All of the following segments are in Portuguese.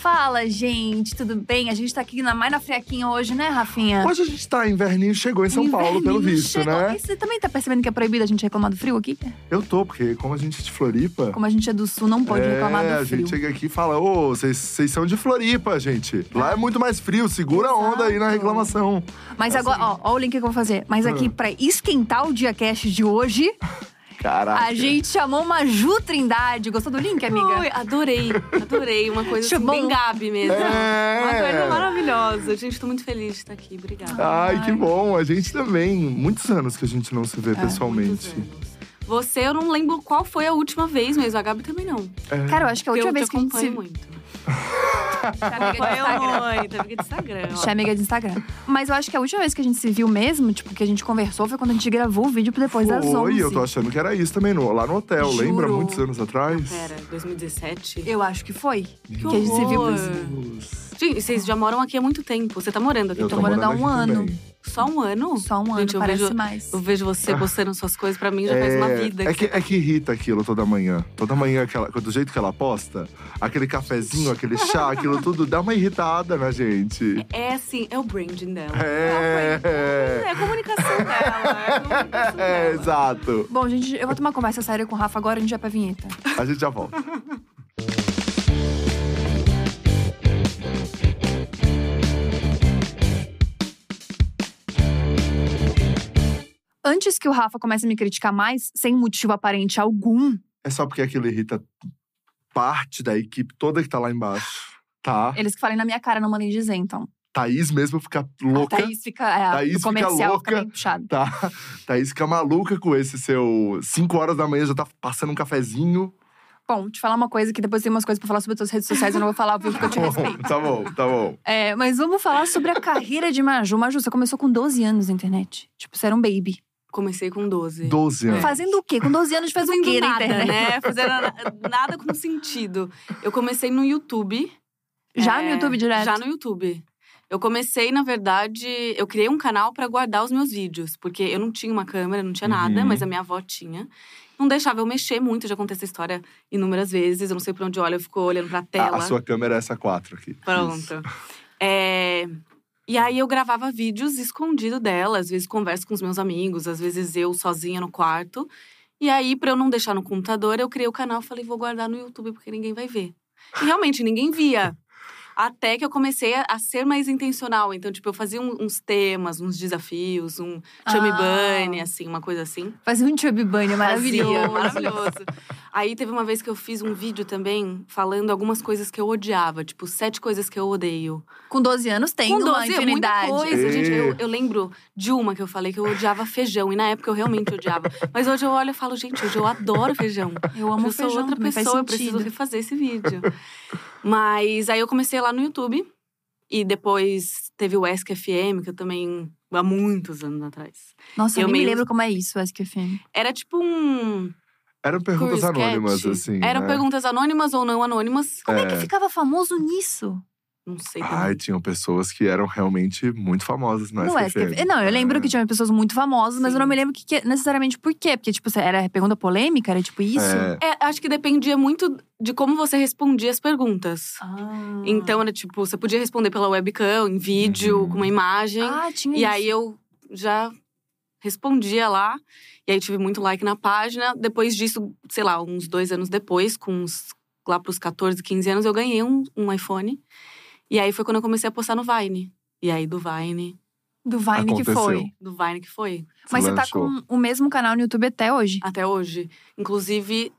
Fala, gente, tudo bem? A gente tá aqui na mais na friaquinha hoje, né, Rafinha? Hoje a gente tá, inverninho chegou em São Paulo, pelo visto, chegou. né? E você também tá percebendo que é proibido a gente reclamar do frio aqui? Eu tô, porque como a gente é de Floripa. Como a gente é do sul, não pode é, reclamar a do frio. gente chega aqui e fala, ô, vocês são de Floripa, gente. Lá é muito mais frio, segura a onda aí na reclamação. Mas Assim. agora, ó, ó o link que eu vou fazer. Mas aqui, Ah. pra esquentar o dia cast de hoje, Caraca. a gente chamou uma Ju Trindade. Gostou do link, amiga? Ui, adorei, adorei. Uma coisa assim, bem Gabi mesmo. É. Uma coisa maravilhosa. Gente, tô muito feliz de estar aqui. Obrigada. Ai, que bom. A gente também. Muitos anos que a gente não se vê pessoalmente. Muitos anos. Você, eu não lembro qual foi a última vez mesmo. A Gabi também não. É. Cara, eu acho que a última eu vez te que a gente se muito. Amiga de Instagram. amiga de Instagram. amiga de Instagram. Mas eu acho que a última vez que a gente se viu mesmo, tipo, que a gente conversou, foi quando a gente gravou o vídeo pro depois das 11. Foi, eu tô achando que era isso também, no, lá no hotel, Juro. lembra? Muitos anos atrás. Pera, 2017? Eu acho que foi. Que que a gente se viu. horror. Gente, vocês já moram aqui há muito tempo. Você tá morando aqui Eu tô tô morando há morando um aqui ano. também. só um ano? Só um ano, Gente, eu parece vejo- mais. Eu vejo você postando suas coisas, pra mim já faz uma vida. É que, é que irrita aquilo toda manhã. Toda manhã, aquela, do jeito que ela posta, aquele cafezinho, aquele chá, aquilo tudo, dá uma irritada na gente. É assim, é o branding dela. É, É a comunicação dela. É a comunicação é, exato. Bom, gente, eu vou tomar uma conversa séria com o Rafa agora, a gente vai pra vinheta. A gente já volta. Antes que o Rafa comece a me criticar mais, sem motivo aparente algum, É só porque aquilo irrita parte da equipe toda que tá lá embaixo, tá? eles que falem na minha cara, não mandem dizer, então. Thaís mesmo fica louca. A Thaís fica. É, Thaís o fica comercial louca. fica bem puxado. Tá? Thaís fica maluca com esse seu 5 horas da manhã, já tá passando um cafezinho. Bom, te falar uma coisa que depois tem umas coisas pra falar sobre as tuas redes sociais, eu não vou falar, viu? Porque eu te respeito. tá bom, tá bom. É, mas vamos falar sobre a carreira de Maju. Maju, você começou com 12 anos na internet. Tipo, você era um baby. Comecei com 12. 12 anos. Fazendo o quê? Com 12 anos faz o Fazendo quê na nada, internet? né? Fazendo na- nada com sentido. Eu comecei no YouTube. Já É, no YouTube direto? Já no YouTube. Eu comecei, na verdade, eu criei um canal pra guardar os meus vídeos, porque eu não tinha uma câmera, não tinha nada, Uhum. mas a minha avó tinha. Não deixava eu mexer muito, já contei essa história inúmeras vezes. Eu não sei pra onde olha, eu fico olhando pra A, tela. a sua câmera é essa 4 aqui. Isso. Pronto. É, E aí eu gravava vídeos escondido dela, às vezes converso com os meus amigos, às vezes eu sozinha no quarto. E aí, pra eu não deixar no computador, eu criei o canal e falei, vou guardar no YouTube, porque ninguém vai ver. E realmente, ninguém via. Até que eu comecei a, ser mais intencional. Então, tipo, eu fazia uns temas, uns desafios, um Ah. bunny, assim, uma coisa assim. Fazia um chubby bunny maravilhoso. Fazia, maravilhoso. Aí teve uma vez que eu fiz um vídeo também falando algumas coisas que eu odiava, tipo, sete coisas que eu odeio. Com 12 anos tem Com uma 12 é infinidade. muita coisa, gente. Eu, É. eu lembro de uma que eu falei que eu odiava feijão. E na época eu realmente odiava. Mas hoje eu olho e falo, gente, hoje eu adoro feijão. Eu amo eu sou feijão, outra também faz pessoa, eu preciso refazer esse vídeo. Mas aí eu comecei lá no YouTube. E depois teve o Ask FM, que eu também… Há muitos anos atrás. Nossa, eu, Eu nem me lembro como é isso, o SQFM. Era tipo um… Eram perguntas anônimas, assim. Eram né? perguntas anônimas ou não anônimas. Como é. É. que ficava famoso nisso? Não sei também. Ai, tinham pessoas que eram realmente muito famosas no No. SQFM. Não, eu lembro É. que tinha pessoas muito famosas, mas eu não Sim. me lembro que, que- necessariamente por quê. Porque, tipo, era pergunta polêmica, era tipo isso? É. É, acho que dependia muito de como você respondia as perguntas. Ah. Então, era tipo, você podia responder pela webcam, em vídeo, Uhum. com uma imagem. Ah, tinha e isso. aí eu já respondia lá. E aí tive muito like na página. Depois disso, sei lá, uns dois anos depois, com uns, lá pros 14, 15 anos, eu ganhei um, um iPhone. E aí foi quando eu comecei a postar no Vine. E aí do Vine, Do Vine que Aconteceu. foi. do Vine que foi. Mas você tá com o mesmo canal no YouTube até hoje. até hoje. Inclusive,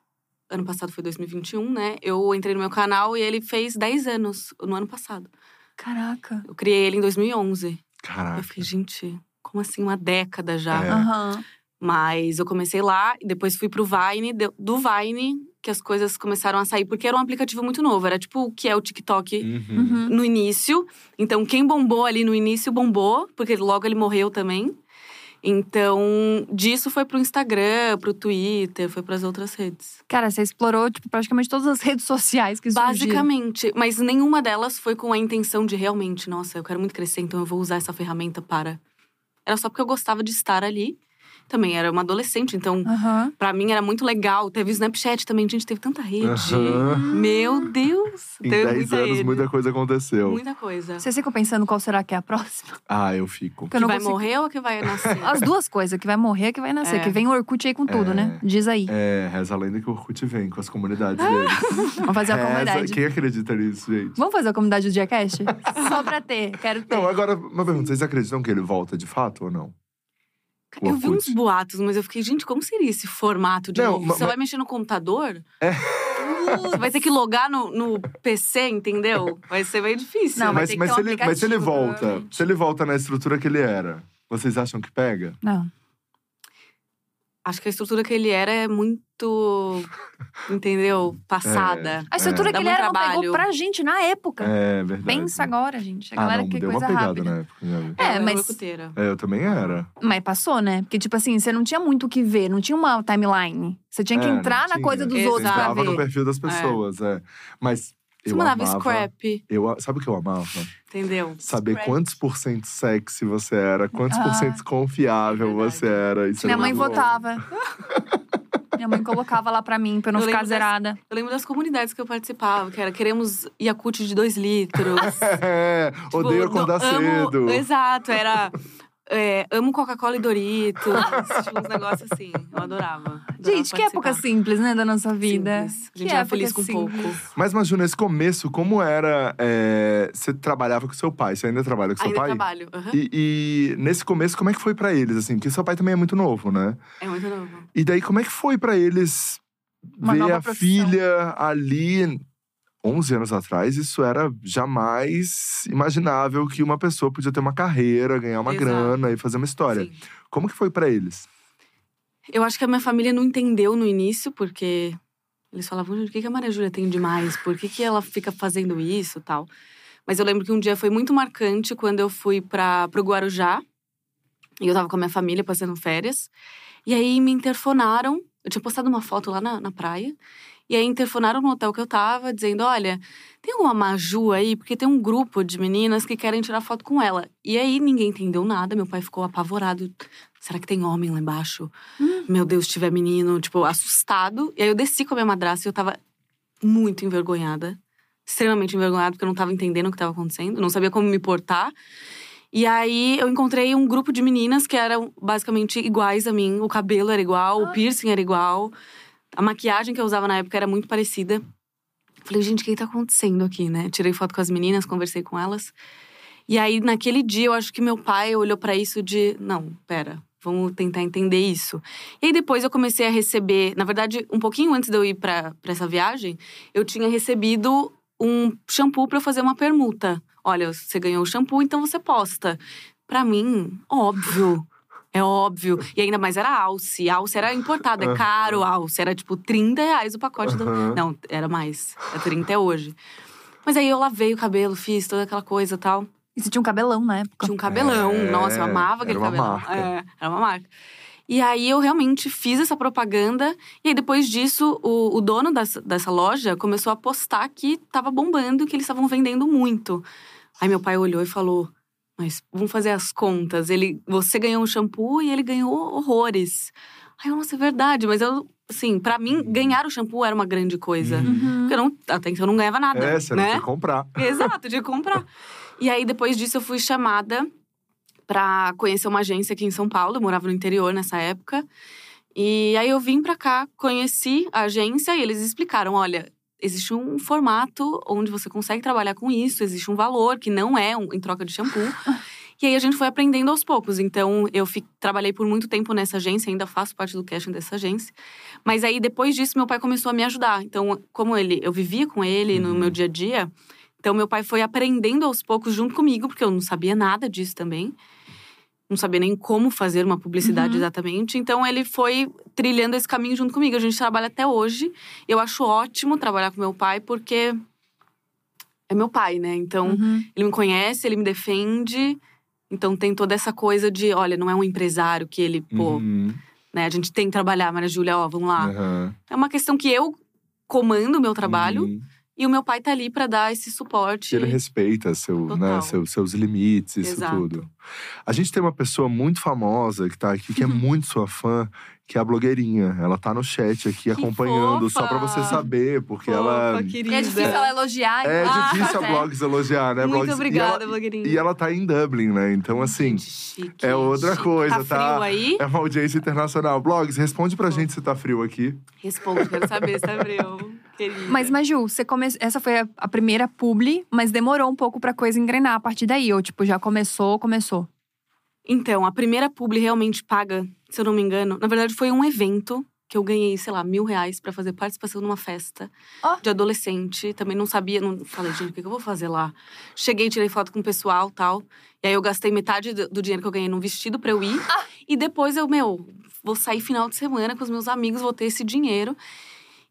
ano passado foi 2021, né? Eu entrei no meu canal e ele fez 10 anos no ano passado. Caraca. Eu criei ele em 2011. Caraca. Eu fiquei, gente, como assim? Uma década já. É. Aham. Mas eu comecei lá, e depois fui pro Vine. Do Vine, que as coisas começaram a sair. Porque era um aplicativo muito novo. Era tipo o que é o TikTok Uhum. Uhum. no início. Então, quem bombou ali no início, bombou. Porque logo ele morreu também. Então, disso foi pro Instagram, pro Twitter, foi pras outras redes. Cara, você explorou, tipo, praticamente todas as redes sociais que surgiram. Basicamente. Mas nenhuma delas foi com a intenção de realmente, nossa, eu quero muito crescer, então eu vou usar essa ferramenta para. Era só porque eu gostava de estar ali. Também era uma adolescente, então Aham. pra mim era muito legal. Teve Snapchat também, gente, teve tanta rede. Aham. Meu Deus! Em teve 10 muita anos, rede. muita coisa aconteceu. Muita coisa. Vocês ficam pensando qual será que é a próxima? Ah, eu fico. Porque eu Que não vai consigo- morrer ou que vai nascer? As duas coisas, que vai morrer, que vai nascer. É. Que vem o Orkut aí com tudo, É. né? Diz aí. É, reza a lenda que o Orkut vem com as comunidades deles. Vamos fazer a Reza- comunidade. Quem acredita nisso, gente? Vamos fazer a comunidade do Diacast? Só pra ter, quero ter. Não, agora, uma pergunta. Vocês acreditam que ele volta de fato ou não? Eu vi uns boatos, mas eu fiquei, gente, como seria esse formato de Não, Você ma- vai mexer no computador? É. Você vai ter que logar no, no PC, entendeu? Vai ser meio difícil. Não, mas, mas, ter se um ele, mas se ele volta, se ele volta na estrutura que ele era, vocês acham que pega? Não. Acho que a estrutura que ele era é muito, entendeu? Passada. A estrutura É. que Dá ele era não pegou pra gente na época. É verdade. Pensa agora, gente. A Ah, galera não, que deu uma coisa pegada rápida. na época. vi. É, Ela mas- locuteira. É, eu também era. Mas passou, né? Porque, tipo assim, você não tinha muito o que ver, não tinha uma timeline. Você tinha que É, entrar na tinha. coisa dos Exato. outros Você pra entrava no ver. perfil das pessoas, é. Mas Você eu mandava amava… scrap, Eu, sabe o que eu amava? entendeu? Saber Scrap. quantos por cento sexy você era, quantos por Ah. cento confiável É você era. Isso Minha era mãe votava. Minha mãe colocava lá pra mim, pra eu não Eu ficar lembro das- zerada. Eu lembro das comunidades que eu participava, que era queremos Yakult de dois litros. É, Tipo, odeio não, acordar amo- cedo. Exato, era. é, amo Coca-Cola e Doritos. tipo, uns negócios assim. Eu adorava. adorava Gente, que época simples, né, da nossa vida. Simples. A Que gente era época feliz com simples. pouco. Mas, Maju, nesse começo, como era… é, você trabalhava com seu pai, você ainda trabalha com seu Ainda pai? trabalho. aham. E, e nesse começo, como é que foi pra eles, assim? Porque seu pai também é muito novo, né? É muito novo. E daí, como é que foi pra eles Uma ver a profissão. filha ali 11 anos atrás? Isso era jamais imaginável que uma pessoa podia ter uma carreira, ganhar uma Exato. grana e fazer uma história. Sim. Como que foi pra eles? Eu acho que a minha família não entendeu no início, porque eles falavam, "Gente, o que que a Maria Júlia tem demais? Por que, que ela fica fazendo isso e tal? Mas eu lembro que um dia foi muito marcante quando eu fui para pro Guarujá. E eu tava com a minha família passando férias. E aí me interfonaram. Eu tinha postado uma foto lá na, na praia. E aí interfonaram no hotel que eu tava, dizendo: Olha, tem alguma Maju aí? Porque tem um grupo de meninas que querem tirar foto com ela. E aí ninguém entendeu nada. Meu pai ficou apavorado. Será que tem homem lá embaixo? Meu Deus, se tiver menino, tipo, assustado. E aí eu desci com a minha madrasta e eu tava muito envergonhada. Extremamente envergonhada, porque eu não tava entendendo o que tava acontecendo, não sabia como me portar. E aí eu encontrei um grupo de meninas que eram basicamente iguais a mim. O cabelo era igual, o piercing era igual. A maquiagem que eu usava na época era muito parecida. Falei, gente, o que tá acontecendo aqui, né? Tirei foto com as meninas, conversei com elas. E aí, naquele dia, eu acho que meu pai olhou pra isso de… Não, pera, vamos tentar entender isso. E aí, depois eu comecei a receber… Na verdade, um pouquinho antes de eu ir pra essa viagem, eu tinha recebido um shampoo eu fazer uma permuta. Olha, você ganhou o shampoo, então você posta. Pra mim, óbvio. É óbvio. E ainda mais era alce. Alce era importado, é caro alce. Era tipo 30 reais o pacote do. Aham. Não, era mais. É 30 hoje. Mas aí eu lavei o cabelo, fiz toda aquela coisa e tal. E você tinha um cabelão na época. Tinha um cabelão. É, Nossa, eu amava aquele era uma cabelão. marca. É, era uma marca. E aí eu realmente fiz essa propaganda. E aí depois disso, o, o dono dessa, dessa loja começou a postar que tava bombando, que eles estavam vendendo muito. Aí meu pai olhou e falou: Mas vamos fazer as contas. Ele, você ganhou um shampoo e ele ganhou horrores. Aí eu, nossa, é verdade. Mas eu, assim, pra mim, ganhar o shampoo era uma grande coisa. Uhum. Porque eu não, até então eu não ganhava nada. É, você né? não tinha que comprar. Exato, de comprar. E aí, depois disso, eu fui chamada pra conhecer uma agência aqui em São Paulo. Eu morava no interior nessa época. E aí, eu vim pra cá, conheci a agência e eles explicaram: olha. Existe um formato onde você consegue trabalhar com isso, existe um valor que não é um- em troca de shampoo. E aí a gente foi aprendendo aos poucos. Então, eu fi- trabalhei por muito tempo nessa agência, ainda faço parte do casting dessa agência. Mas aí, depois disso, meu pai começou a me ajudar. Então, como ele, eu vivia com ele no Uhum. meu dia a dia, então meu pai foi aprendendo aos poucos junto comigo, porque eu não sabia nada disso também. Não sabia nem como fazer uma publicidade Uhum. exatamente. Então, ele foi trilhando esse caminho junto comigo. A gente trabalha até hoje. Eu acho ótimo trabalhar com meu pai, porque é meu pai, né? Então, Uhum. ele me conhece, ele me defende. Então tem toda essa coisa de, olha, não é um empresário que ele, pô, Uhum, né? A gente tem que trabalhar, Maria Júlia, ó, vamos lá. É uma questão que eu comando o meu trabalho. E o meu pai tá ali pra dar esse suporte. Ele respeita seu, né, seu- seus limites, isso Exato. tudo. A gente tem uma pessoa muito famosa que tá aqui, que é muito sua fã, que é a blogueirinha. Ela tá no chat aqui acompanhando, só pra você fofa. saber, porque Fofa, ela. querida. E é difícil ela elogiar. É então- difícil a blogs elogiar, né? Muito blogs, obrigada, e ela, blogueirinha. e ela tá em Dublin, né? Então, assim, Gente, chique, é outra chique. coisa, tá? tá? aí? é uma audiência internacional. Blogs, responde pra Pô. gente se tá frio aqui. Responde, quero saber se tá frio. Querida. Mas, Maju, você essa foi a, a primeira publi, mas demorou um pouco pra coisa engrenar a partir daí. Ou, tipo, já começou, começou. Então, a primeira publi realmente paga, se eu não me engano. Na verdade, foi um evento que eu ganhei, sei lá, mil reais pra fazer participação numa festa Ó. de adolescente. Também não sabia, não falei, gente, o que que eu vou fazer lá? Cheguei, tirei foto com o pessoal tal. E aí eu gastei metade do, do dinheiro que eu ganhei num vestido pra eu ir. Ah. E depois eu, meu, vou sair final de semana com os meus amigos, vou ter esse dinheiro.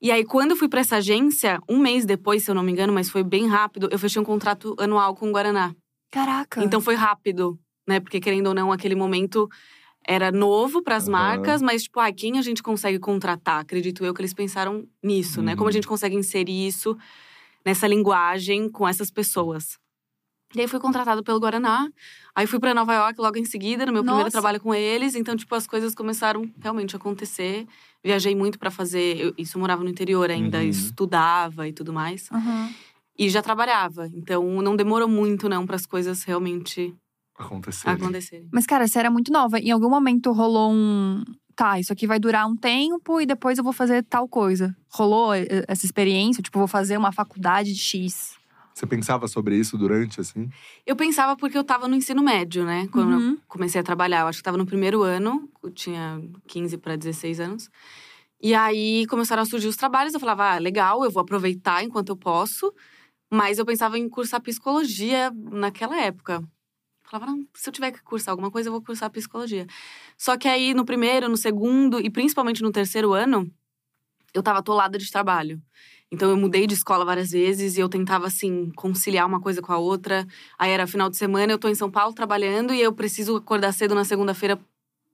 E aí, quando eu fui pra essa agência, um mês depois, se eu não me engano, mas foi bem rápido, eu fechei um contrato anual com o Guaraná. Caraca. Então foi rápido, né? Porque querendo ou não, aquele momento era novo para as Aham. marcas, mas tipo, ah, quem a gente consegue contratar? Acredito eu que eles pensaram nisso, né? Como a Uhum. gente consegue inserir isso nessa linguagem com essas pessoas. E aí fui contratado pelo Guaraná. Aí fui para Nova York logo em seguida, no meu primeiro Nossa. trabalho com eles. Então, tipo, as coisas começaram realmente a acontecer. Viajei muito para fazer. eu- isso eu morava no interior ainda, Uhum. estudava e tudo mais. Aham. E já trabalhava. Então, não demorou muito, não, para as coisas realmente Aconteceu. acontecerem. Mas, cara, você era muito nova. Em algum momento rolou um. Tá, isso aqui vai durar um tempo e depois eu vou fazer tal coisa. Rolou eh, essa experiência? Tipo, vou fazer uma faculdade de X. Você pensava sobre isso durante, assim? Eu pensava porque eu tava no ensino médio, né? Quando Uhum. eu comecei a trabalhar. Eu acho que tava no primeiro ano, eu tinha 15 para 16 anos. E aí começaram a surgir os trabalhos. Eu falava, ah, legal, eu vou aproveitar enquanto eu posso. Mas eu pensava em cursar psicologia naquela época. Eu Falava, não, se eu tiver que cursar alguma coisa, eu vou cursar psicologia. Só que aí no primeiro, no segundo e principalmente no terceiro ano, eu tava atolada de trabalho. Então eu mudei de escola várias vezes e eu tentava assim conciliar uma coisa com a outra. Aí era final de semana, eu tô em São Paulo trabalhando e eu preciso acordar cedo na segunda-feira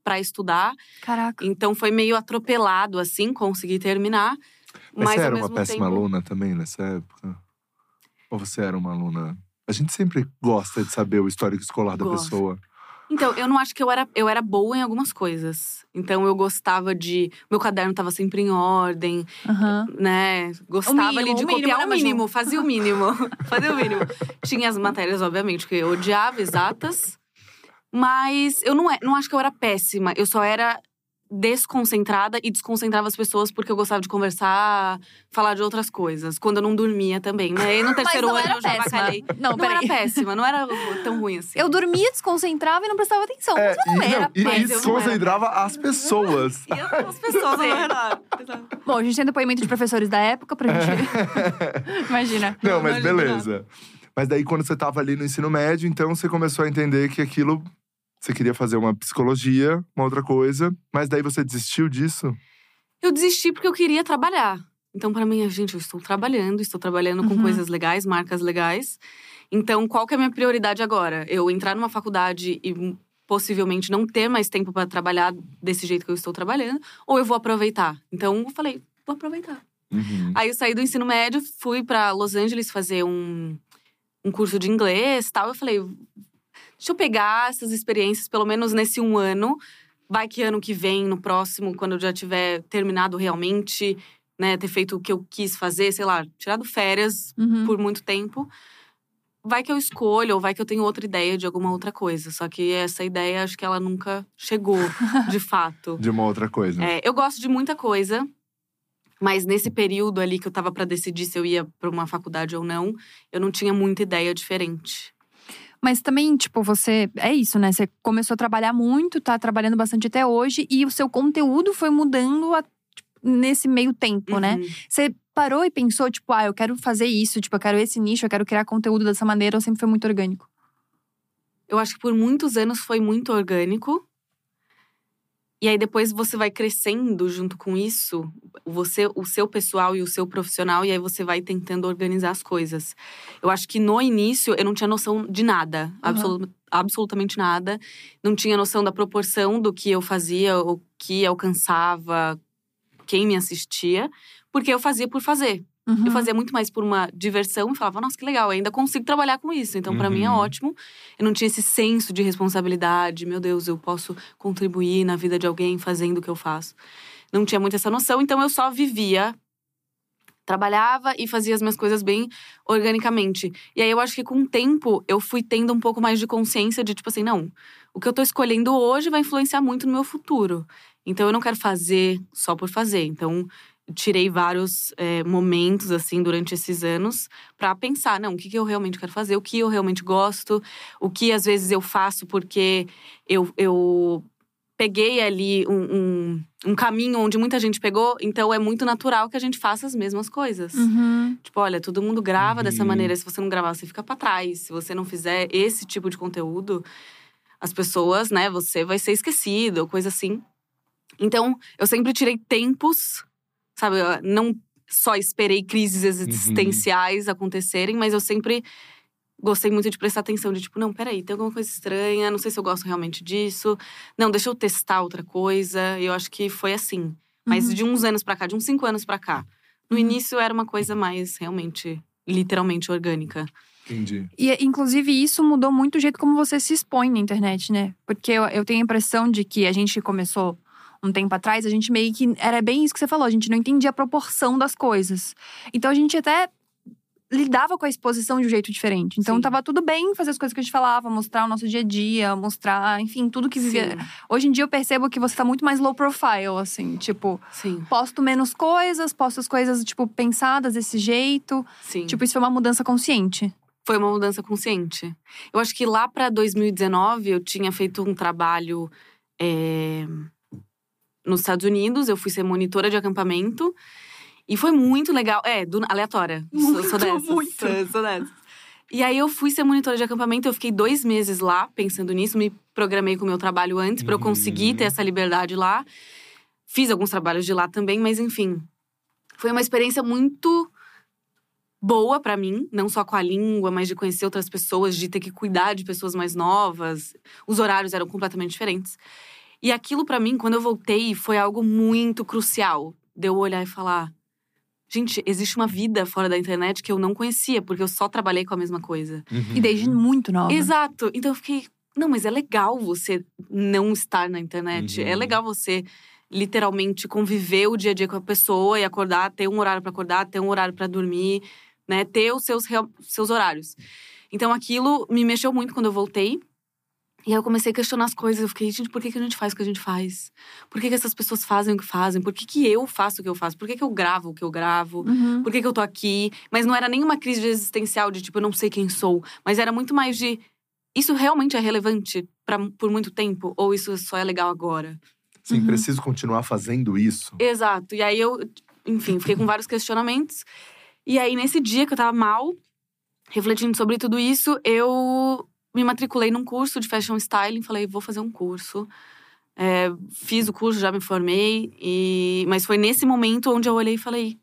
pra estudar. Caraca. Então foi meio atropelado assim, consegui terminar. Mas, Mas, você era uma péssima tempo, aluna também nessa época? Ou você era uma aluna. A gente sempre gosta de saber o histórico escolar da Gosto. pessoa. Então, eu não acho que eu era, eu era boa em algumas coisas. Então, eu gostava de. Meu caderno tava sempre em ordem, Aham. né? Gostava mínimo, ali de o copiar o mínimo, fazia o mínimo. fazia o mínimo. Tinha as matérias, obviamente, que eu odiava, exatas. Mas eu não, é- não acho que eu era péssima. Eu só era desconcentrada e desconcentrava as pessoas porque eu gostava de conversar, falar de outras coisas. Quando eu não dormia também, né? E no terceiro não ano era eu já péssima. bacalhei. Não, Não era péssima, não era tão ruim assim. Eu dormia, desconcentrava e não prestava atenção. É, mas eu não e, era não, e, e desconcentrava as pessoas. E as pessoas, não era. Bom, a gente tem depoimento de professores da época pra gente. Imagina. Não, Não, mas imagina. beleza. Mas daí, quando você tava ali no ensino médio, então você começou a entender que aquilo. Você queria fazer uma psicologia, uma outra coisa. Mas daí você desistiu disso? Eu desisti porque eu queria trabalhar. Então, pra mim, gente, eu estou trabalhando, estou trabalhando com Uhum. coisas legais, marcas legais. Então, qual que é a minha prioridade agora? Eu entrar numa faculdade e hum, possivelmente não ter mais tempo pra trabalhar desse jeito que eu estou trabalhando, ou eu vou aproveitar? Então, eu falei, vou aproveitar. Uhum. Aí eu saí do ensino médio, fui pra Los Angeles fazer um, um curso de inglês tal. Eu falei, deixa eu pegar essas experiências, pelo menos nesse um ano. Vai que ano que vem, no próximo, quando eu já tiver terminado realmente, né, ter feito o que eu quis fazer, sei lá, tirado férias Uhum. por muito tempo. Vai que eu escolho, ou vai que eu tenho outra ideia de alguma outra coisa. Só que essa ideia, acho que ela nunca chegou, de fato. De uma outra coisa. É, eu gosto de muita coisa, mas nesse período ali que eu tava pra decidir se eu ia pra uma faculdade ou não, eu não tinha muita ideia diferente. Mas também, tipo, você. É isso, né? Você começou a trabalhar muito, tá trabalhando bastante até hoje, e o seu conteúdo foi mudando a- tipo, nesse meio tempo, né? Uhum. Você parou e pensou, tipo, ah, eu quero fazer isso, tipo, eu quero esse nicho, eu quero criar conteúdo dessa maneira, ou sempre foi muito orgânico? Eu acho que por muitos anos foi muito orgânico. E aí depois você vai crescendo junto com isso, você, o seu pessoal e o seu profissional, e aí você vai tentando organizar as coisas. Eu acho que no início eu não tinha noção de nada, absolu- absolutamente nada. Não tinha noção da proporção do que eu fazia, o que alcançava, quem me assistia, porque eu fazia por fazer. Uhum. Eu fazia muito mais por uma diversão e falava, nossa, que legal, ainda consigo trabalhar com isso. Então, pra mim é Uhum. ótimo. Eu não tinha esse senso de responsabilidade. Meu Deus, eu posso contribuir na vida de alguém fazendo o que eu faço. Não tinha muito essa noção, então eu só vivia. Trabalhava e fazia as minhas coisas bem organicamente. E aí eu acho que com o tempo eu fui tendo um pouco mais de consciência de tipo assim, não, o que eu tô escolhendo hoje vai influenciar muito no meu futuro. Então eu não quero fazer só por fazer. Então tirei vários é, momentos assim durante esses anos para pensar, não, o que, que eu realmente quero fazer, o que eu realmente gosto, o que às vezes eu faço porque eu, eu peguei ali um, um, um caminho onde muita gente pegou, então é muito natural que a gente faça as mesmas coisas. Uhum. Tipo, olha, todo mundo grava dessa Uhum. maneira. Se você não gravar, você fica pra trás. Se você não fizer esse tipo de conteúdo, as pessoas, né, você vai ser esquecido, ou coisa assim. Então, eu sempre tirei tempos, sabe? Eu não só esperei crises existenciais acontecerem, mas eu sempre gostei muito de prestar atenção de tipo, não, peraí, tem alguma coisa estranha, não sei se eu gosto realmente disso. Não, deixa eu testar outra coisa. Eu acho que foi assim. Mas Uhum. de uns anos pra cá, de uns cinco anos pra cá. No Uhum. início era uma coisa mais realmente, literalmente orgânica. Entendi. E, inclusive, isso mudou muito o jeito como você se expõe na internet, né? Porque eu, eu tenho a impressão de que a gente começou um tempo atrás, a gente meio que. Era bem isso que você falou, a gente não entendia a proporção das coisas. Então a gente até lidava com a exposição de um jeito diferente. Então Sim. tava tudo bem fazer as coisas que a gente falava, mostrar o nosso dia a dia, mostrar, enfim, tudo que vivia. Hoje em dia eu percebo que você tá muito mais low profile, assim, tipo, sim, posto menos coisas, posto as coisas, tipo, pensadas desse jeito. sim. Tipo, isso foi uma mudança consciente. Foi uma mudança consciente. Eu acho que lá pra 2019 eu tinha feito um trabalho é, nos Estados Unidos. Eu fui ser monitora de acampamento. E foi muito legal. É, do- aleatória. Sou- Muito, sou dessas. muito. Sou, sou dessas. E aí eu fui ser monitora de acampamento. Eu fiquei dois meses lá pensando nisso. Me programei com o meu trabalho antes pra eu conseguir Uhum. ter essa liberdade lá. Fiz alguns trabalhos de lá também, mas enfim. Foi uma experiência muito boa pra mim, não só com a língua, mas de conhecer outras pessoas, de ter que cuidar de pessoas mais novas. Os horários eram completamente diferentes. E aquilo pra mim, quando eu voltei, foi algo muito crucial. De eu olhar e falar: gente, existe uma vida fora da internet que eu não conhecia, porque eu só trabalhei com a mesma coisa. E desde muito nova. Exato. Então eu fiquei, não, mas é legal você não estar na internet. Uhum. É legal você literalmente conviver o dia a dia com a pessoa e acordar, ter um horário pra acordar, ter um horário pra dormir, né? Ter os seus, seus horários. Então aquilo me mexeu muito quando eu voltei. E aí eu comecei a questionar as coisas. Eu fiquei, gente, por que, que a gente faz o que a gente faz? Por que, que essas pessoas fazem o que fazem? Por que, que eu faço o que eu faço? Por que, que eu gravo o que eu gravo? Uhum. por que, que eu tô aqui? Mas não era nenhuma crise de existencial de tipo, eu não sei quem sou. Mas era muito mais de. Isso realmente é relevante pra, por muito tempo? Ou isso só é legal agora? Sim, Uhum. preciso continuar fazendo isso. Exato. E aí eu, enfim, fiquei com vários questionamentos. E aí, nesse dia que eu tava mal, refletindo sobre tudo isso, eu me matriculei num curso de fashion styling. Falei, vou fazer um curso. É, fiz o curso, já me formei. E... Mas foi nesse momento onde eu olhei e falei.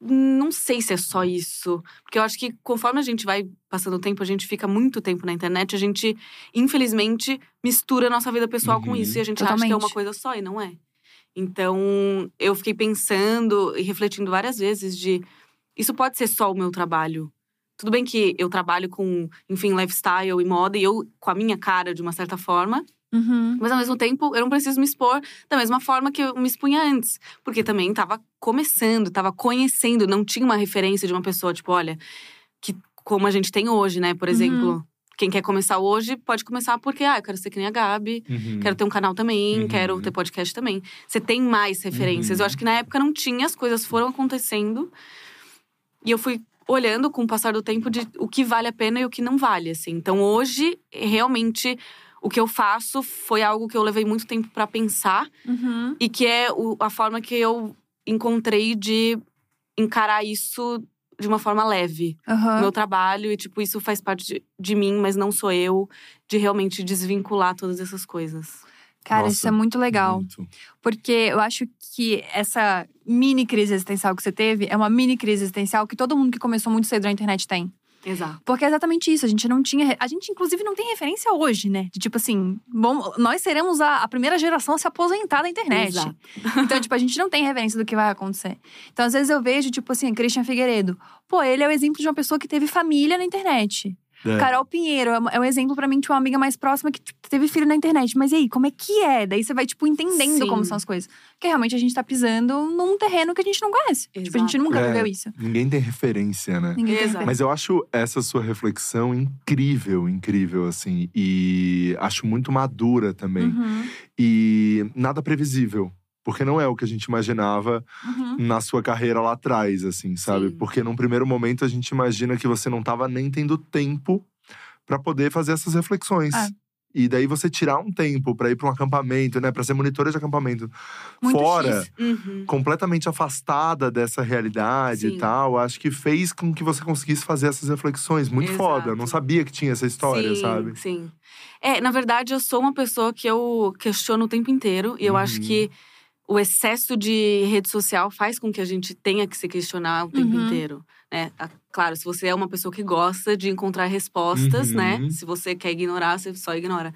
Não sei se é só isso. Porque eu acho que conforme a gente vai passando o tempo, a gente fica muito tempo na internet, a gente, infelizmente, mistura a nossa vida pessoal com Uhum. isso. E a gente acha que é Totalmente. uma coisa só, e não é. Então, eu fiquei pensando e refletindo várias vezes de isso pode ser só o meu trabalho. Tudo bem que eu trabalho com, enfim, lifestyle e moda e eu com a minha cara de uma certa forma, Uhum. mas ao mesmo tempo eu não preciso me expor da mesma forma que eu me expunha antes, porque também estava começando, estava conhecendo, não tinha uma referência de uma pessoa, tipo, olha, que como a gente tem hoje, né? Por exemplo, quem quer começar hoje pode começar porque, ah, eu quero ser que nem a Gabi, Uhum. Quero ter um canal também, Uhum. quero ter podcast também. Você tem mais referências. Uhum. Eu acho que na época não tinha, as coisas foram acontecendo. E eu fui olhando com o passar do tempo de o que vale a pena e o que não vale, assim. Então hoje, realmente, o que eu faço foi algo que eu levei muito tempo pra pensar Uhum. e que é o- a forma que eu encontrei de encarar isso de uma forma leve Aham. meu trabalho e tipo isso faz parte de, de mim, mas não sou eu, de realmente desvincular todas essas coisas. Cara, Nossa, isso é muito legal. Muito. Porque eu acho que essa mini crise existencial que você teve é uma mini crise existencial que todo mundo que começou muito cedo na internet tem. Exato. Porque é exatamente isso. A gente não tinha. A gente, inclusive, não tem referência hoje, né? De tipo assim, bom, nós seremos a, a primeira geração a se aposentar da internet. Exato. Então, tipo, a gente não tem referência do que vai acontecer. Então, às vezes eu vejo, tipo assim, Christian Figueiredo. Pô, ele é o exemplo de uma pessoa que teve família na internet. É. Carol Pinheiro é um- é um exemplo pra mim de uma amiga mais próxima que tipo, teve filho na internet. Mas e aí, como é que é? Daí você vai, tipo, entendendo Sim. como são as coisas. Porque realmente a gente tá pisando num terreno que a gente não conhece. Tipo, a gente Exato. nunca É. viveu isso. Ninguém tem referência, né? Ninguém tem Exato. Mas eu acho essa sua reflexão incrível, incrível, assim. E acho muito madura também. Uhum, E nada previsível. Porque não é o que a gente imaginava uhum. na sua carreira lá atrás, assim, sabe? Sim. Porque num primeiro momento a gente imagina que você não tava nem tendo tempo pra poder fazer essas reflexões. É. E daí você tirar um tempo pra ir pra um acampamento, né? Pra ser monitora de acampamento. Muito Fora. Uhum. completamente afastada dessa realidade Sim. e tal, acho que fez com que você conseguisse fazer essas reflexões. Muito Exato. foda. Eu não sabia que tinha essa história, sim, sabe? Sim. É, na verdade, eu sou uma pessoa que eu questiono o tempo inteiro. E eu acho Uhum. que o excesso de rede social faz com que a gente tenha que se questionar o tempo Uhum. inteiro. Né? Ah, Claro, se você é uma pessoa que gosta de encontrar respostas, Uhum. né? Se você quer ignorar, você só ignora.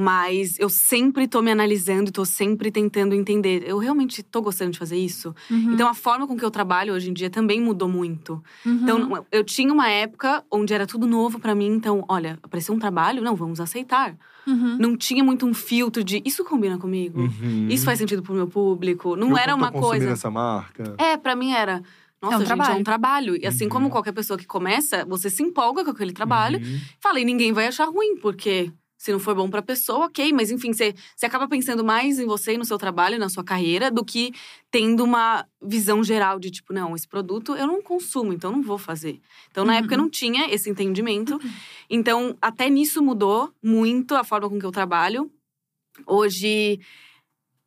Mas eu sempre tô me analisando e tô sempre tentando entender. Eu realmente tô gostando de fazer isso? Uhum, Então, a forma com que eu trabalho hoje em dia também mudou muito. uhum. Então, eu tinha uma época onde era tudo novo pra mim. Então, olha, apareceu um trabalho? Não, vamos aceitar. Uhum. Não tinha muito um filtro de isso combina comigo? Uhum. Isso faz sentido pro meu público? Não Eu era uma coisa. essa marca. É, pra mim era. Nossa, É um gente, é trabalho. um trabalho. E assim Uhum. como qualquer pessoa que começa, você se empolga com aquele trabalho. Uhum. Fala, e ninguém vai achar ruim, porque se não for bom pra pessoa, ok. Mas enfim, você, você acaba pensando mais em você e no seu trabalho, na sua carreira, do que tendo uma visão geral de tipo, não, esse produto eu não consumo, então não vou fazer. Então, na Uhum. época, eu não tinha esse entendimento. Então, até nisso mudou muito a forma com que eu trabalho. Hoje.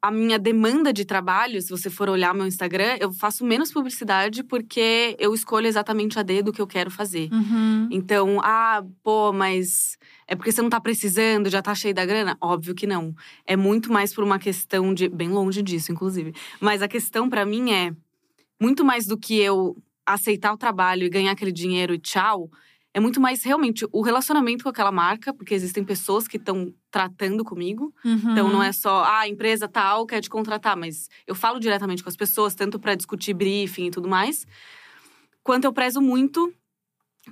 A minha demanda de trabalho, se você for olhar meu Instagram, eu faço menos publicidade porque eu escolho exatamente a dedo o que eu quero fazer. Uhum. Então, ah, pô, mas é porque você não tá precisando, já tá cheio da grana? Óbvio que não. É muito mais por uma questão de. Bem longe disso, inclusive. Mas a questão pra mim é muito mais do que eu aceitar o trabalho e ganhar aquele dinheiro e tchau. É muito mais realmente o relacionamento com aquela marca, porque existem pessoas que estão tratando comigo. Uhum. Então não é só, ah, a empresa tal quer te contratar, mas eu falo diretamente com as pessoas, tanto para discutir briefing e tudo mais, quanto eu prezo muito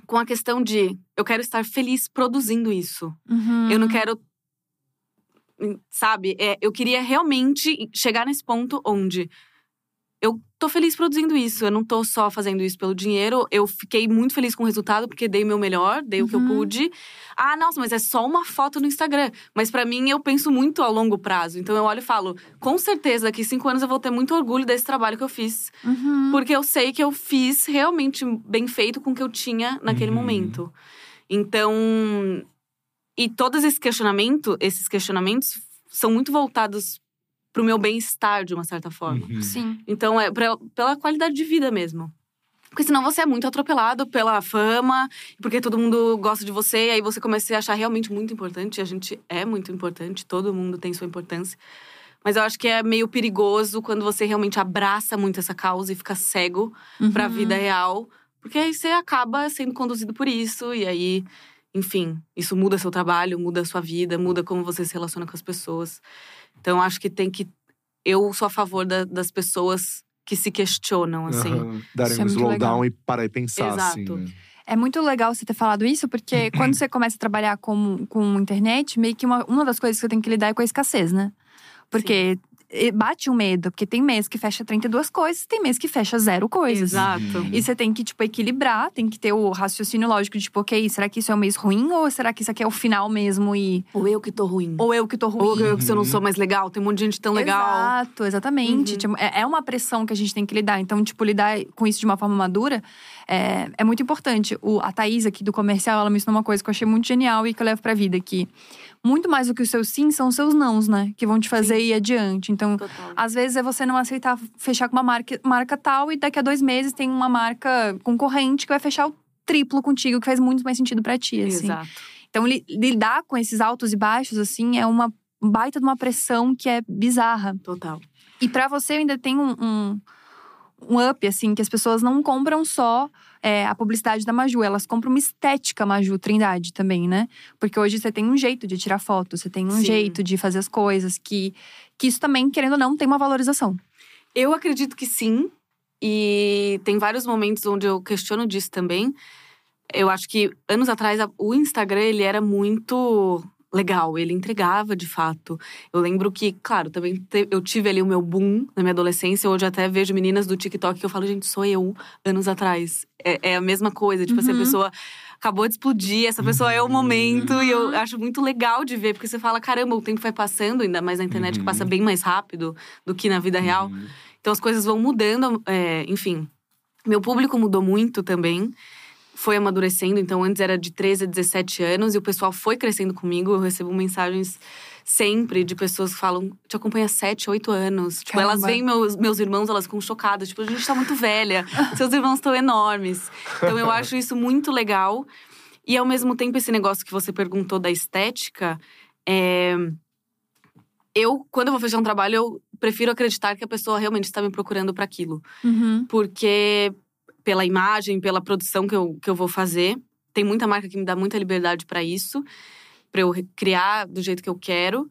com a questão de eu quero estar feliz produzindo isso. Uhum. Eu não quero. Sabe? É, eu queria realmente chegar nesse ponto onde tô feliz produzindo isso. Eu não tô só fazendo isso pelo dinheiro. Eu fiquei muito feliz com o resultado, porque dei o meu melhor, dei o que eu Uhum. pude. Ah, nossa, mas é só uma foto no Instagram. Mas pra mim, eu penso muito a longo prazo. Então eu olho e falo, com certeza, daqui cinco anos eu vou ter muito orgulho desse trabalho que eu fiz. Uhum. Porque eu sei que eu fiz realmente bem feito com o que eu tinha naquele Uhum. momento. Então, e todos esses questionamentos, esses questionamentos são muito voltados pro meu bem-estar de uma certa forma. Uhum. Sim. Então, é pra- pela qualidade de vida mesmo. Porque senão você é muito atropelado pela fama, porque todo mundo gosta de você, e aí você começa a se achar realmente muito importante. A gente é muito importante, todo mundo tem sua importância. Mas eu acho que é meio perigoso quando você realmente abraça muito essa causa e fica cego pra Uhum. vida real. Porque aí você acaba sendo conduzido por isso, e aí, enfim, isso muda seu trabalho, muda a sua vida, muda como você se relaciona com as pessoas. Então, eu acho que tem que. Eu sou a favor da- das pessoas que se questionam, assim. Aham. Darem Isso é um muito slowdown e parar e pensar, assim. Exato. né? É muito legal você ter falado isso, porque quando você começa a trabalhar com, com internet, meio que uma, uma das coisas que você tem que lidar é com a escassez, né? Porque e- bate um medo, porque tem mês que fecha 32 coisas, tem mês que fecha zero coisas. Exato. Uhum. E você tem que, tipo, equilibrar, tem que ter o raciocínio lógico de, tipo, ok, será que isso é um mês ruim ou será que isso aqui é o final mesmo e. Ou eu que tô ruim. Ou eu que tô ruim? Ou eu que eu não sou mais legal, tem um monte de gente tão legal. Exato, exatamente. Uhum. Tipo, é, é uma pressão que a gente tem que lidar. Então, tipo, lidar com isso de uma forma madura é, é muito importante. O, a Thaís aqui do comercial, ela me ensinou uma coisa que eu achei muito genial e que eu levo pra vida, que muito mais do que os seus sim são os seus nãos, né? Que vão te fazer Sim. ir adiante. Então, Total. às vezes é você não aceitar fechar com uma marca, marca tal e daqui a dois meses tem uma marca concorrente que vai fechar o triplo contigo, que faz muito mais sentido pra ti, assim. Exato. Então, li- lidar com esses altos e baixos, assim, é uma baita de uma pressão que é bizarra. Total. E pra você ainda tem um, um, um up, assim, que as pessoas não compram só é, a publicidade da Maju. Elas compram uma estética Maju Trindade também, né? Porque hoje você tem um jeito de tirar foto, você tem um Sim. jeito de fazer as coisas, que, que isso também, querendo ou não, tem uma valorização. Eu acredito que sim. E tem vários momentos onde eu questiono disso também. Eu acho que anos atrás o Instagram ele era muito legal, ele entregava de fato. Eu lembro que, claro, também te- eu tive ali o meu boom na minha adolescência. Hoje eu até vejo meninas do TikTok que eu falo, gente, sou eu anos atrás. É, é a mesma coisa, tipo assim, a Uhum. pessoa acabou de explodir, essa pessoa é o momento. E Uhum. eu acho muito legal de ver, porque você fala, caramba, o tempo vai passando, ainda mais na internet que Uhum. passa bem mais rápido do que na vida real. Uhum. Então as coisas vão mudando, é, enfim. Meu público mudou muito também. Foi amadurecendo, então antes era de 13 a 17 anos e o pessoal foi crescendo comigo. Eu recebo mensagens sempre de pessoas que falam: te acompanha há 7, 8 anos. Tipo, Caramba. elas veem meus, meus irmãos, elas ficam chocadas. Tipo, a gente tá muito velha, seus irmãos estão enormes. Então eu acho isso muito legal. E ao mesmo tempo, esse negócio que você perguntou da estética, é, eu, quando eu vou fechar um trabalho, eu prefiro acreditar que a pessoa realmente está me procurando para aquilo. Uhum. Porque pela imagem, pela produção que eu, que eu vou fazer, tem muita marca que me dá muita liberdade para isso, para eu criar do jeito que eu quero.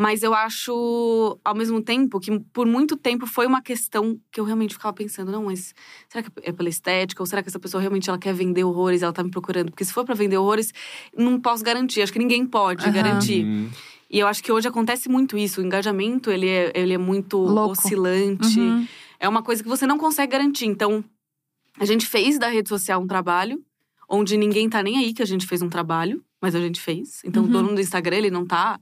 Mas eu acho, ao mesmo tempo, que por muito tempo foi uma questão que eu realmente ficava pensando, não, mas será que é pela estética? Ou será que essa pessoa realmente ela quer vender horrores, ela tá me procurando? Porque se for para vender horrores, não posso garantir. Acho que ninguém pode Aham. garantir. Uhum. E eu acho que hoje acontece muito isso. O engajamento, ele é, ele é muito Louco. oscilante. Uhum. É uma coisa que você não consegue garantir. Então, a gente fez da rede social um trabalho onde ninguém tá nem aí que a gente fez um trabalho, mas a gente fez. Então, Uhum. o dono do Instagram, ele não tá.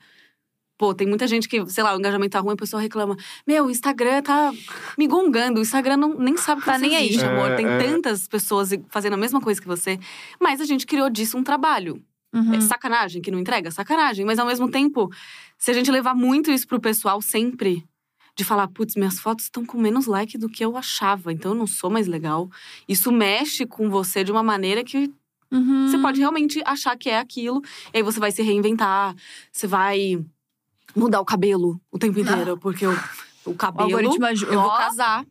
Pô, tem muita gente que, sei lá, o engajamento tá ruim, a pessoa reclama: Meu, o Instagram tá me gongando. O Instagram não, nem sabe que Tá você nem aí. existe, amor. É, Tem é. tantas pessoas fazendo a mesma coisa que você. Mas a gente criou disso um trabalho. Uhum. É sacanagem que não entrega? Sacanagem. Mas ao mesmo tempo, se a gente levar muito isso pro pessoal sempre, de falar, putz, minhas fotos estão com menos like do que eu achava, então eu não sou mais legal. Isso mexe com você de uma maneira que Uhum. você pode realmente achar que é aquilo. E aí você vai se reinventar, você vai mudar o cabelo o tempo inteiro, porque o, o O cabelo. algoritmo ajuda. Eu vou casar.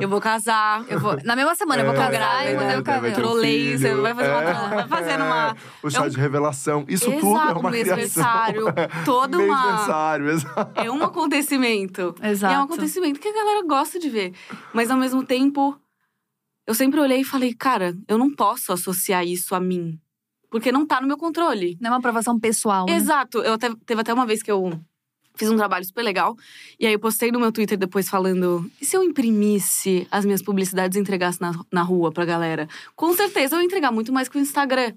Eu vou casar. Eu vou, na mesma semana eu vou É, casar e grávida, mudei o cabelo. um Trolei, você filho. vai fazer uma É. vai fazendo uma- O chá É um- de revelação. Isso Exato, tudo é uma mês criação. aniversário, toda uma. Mêsversário, exato. É um acontecimento. Exato. E é um acontecimento que a galera gosta de ver. Mas ao mesmo tempo, eu sempre olhei e falei, cara, eu não posso associar isso a mim. Porque não tá no meu controle. Não é uma aprovação pessoal. né? Exato. Eu até, teve até uma vez que eu fiz um trabalho super legal. E aí eu postei no meu Twitter depois falando: e se eu imprimisse as minhas publicidades e entregasse na, na rua pra galera? Com certeza eu ia entregar muito mais que o Instagram.